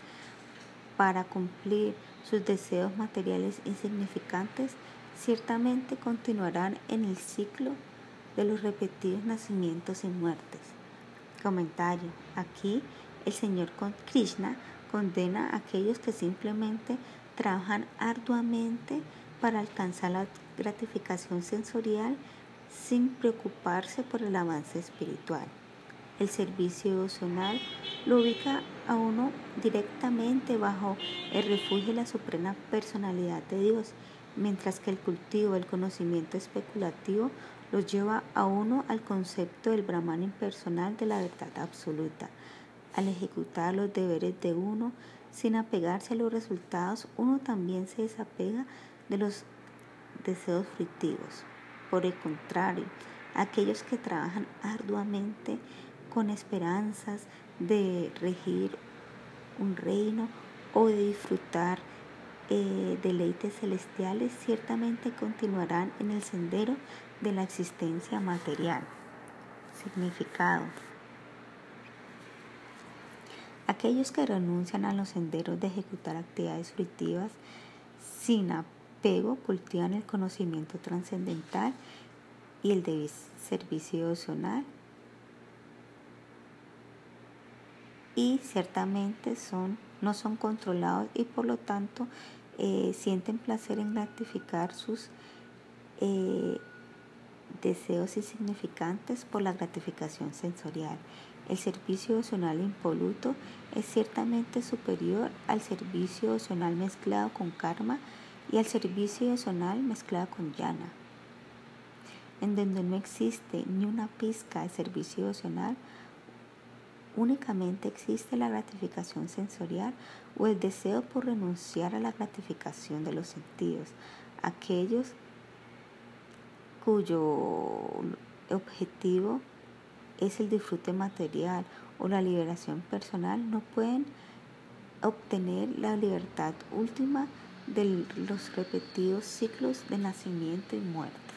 para cumplir sus deseos materiales insignificantes, ciertamente continuarán en el ciclo de los repetidos nacimientos y muertes. Comentario. Aquí el Señor Krishna condena a aquellos que simplemente trabajan arduamente para alcanzar la gratificación sensorial sin preocuparse por el avance espiritual. El servicio devocional lo ubica a uno directamente bajo el refugio de la suprema personalidad de Dios, mientras que el cultivo del conocimiento especulativo lo lleva a uno al concepto del Brahman impersonal de la verdad absoluta. Al ejecutar los deberes de uno sin apegarse a los resultados, uno también se desapega de los deseos fructivos. Por el contrario, aquellos que trabajan arduamente con esperanzas de regir un reino o de disfrutar eh, deleites celestiales, ciertamente continuarán en el sendero de la existencia material. Significado. Aquellos que renuncian a los senderos de ejecutar actividades fruitivas sin apego cultivan el conocimiento trascendental y el servicio devocional y ciertamente son, no son controlados y por lo tanto eh, sienten placer en gratificar sus eh, deseos insignificantes por la gratificación sensorial. El servicio emocional impoluto es ciertamente superior al servicio emocional mezclado con karma y al servicio emocional mezclado con yana. En donde no existe ni una pizca de servicio emocional, únicamente existe la gratificación sensorial o el deseo por renunciar a la gratificación de los sentidos. Aquellos cuyo objetivo es el disfrute material o la liberación personal no pueden obtener la libertad última de los repetidos ciclos de nacimiento y muerte.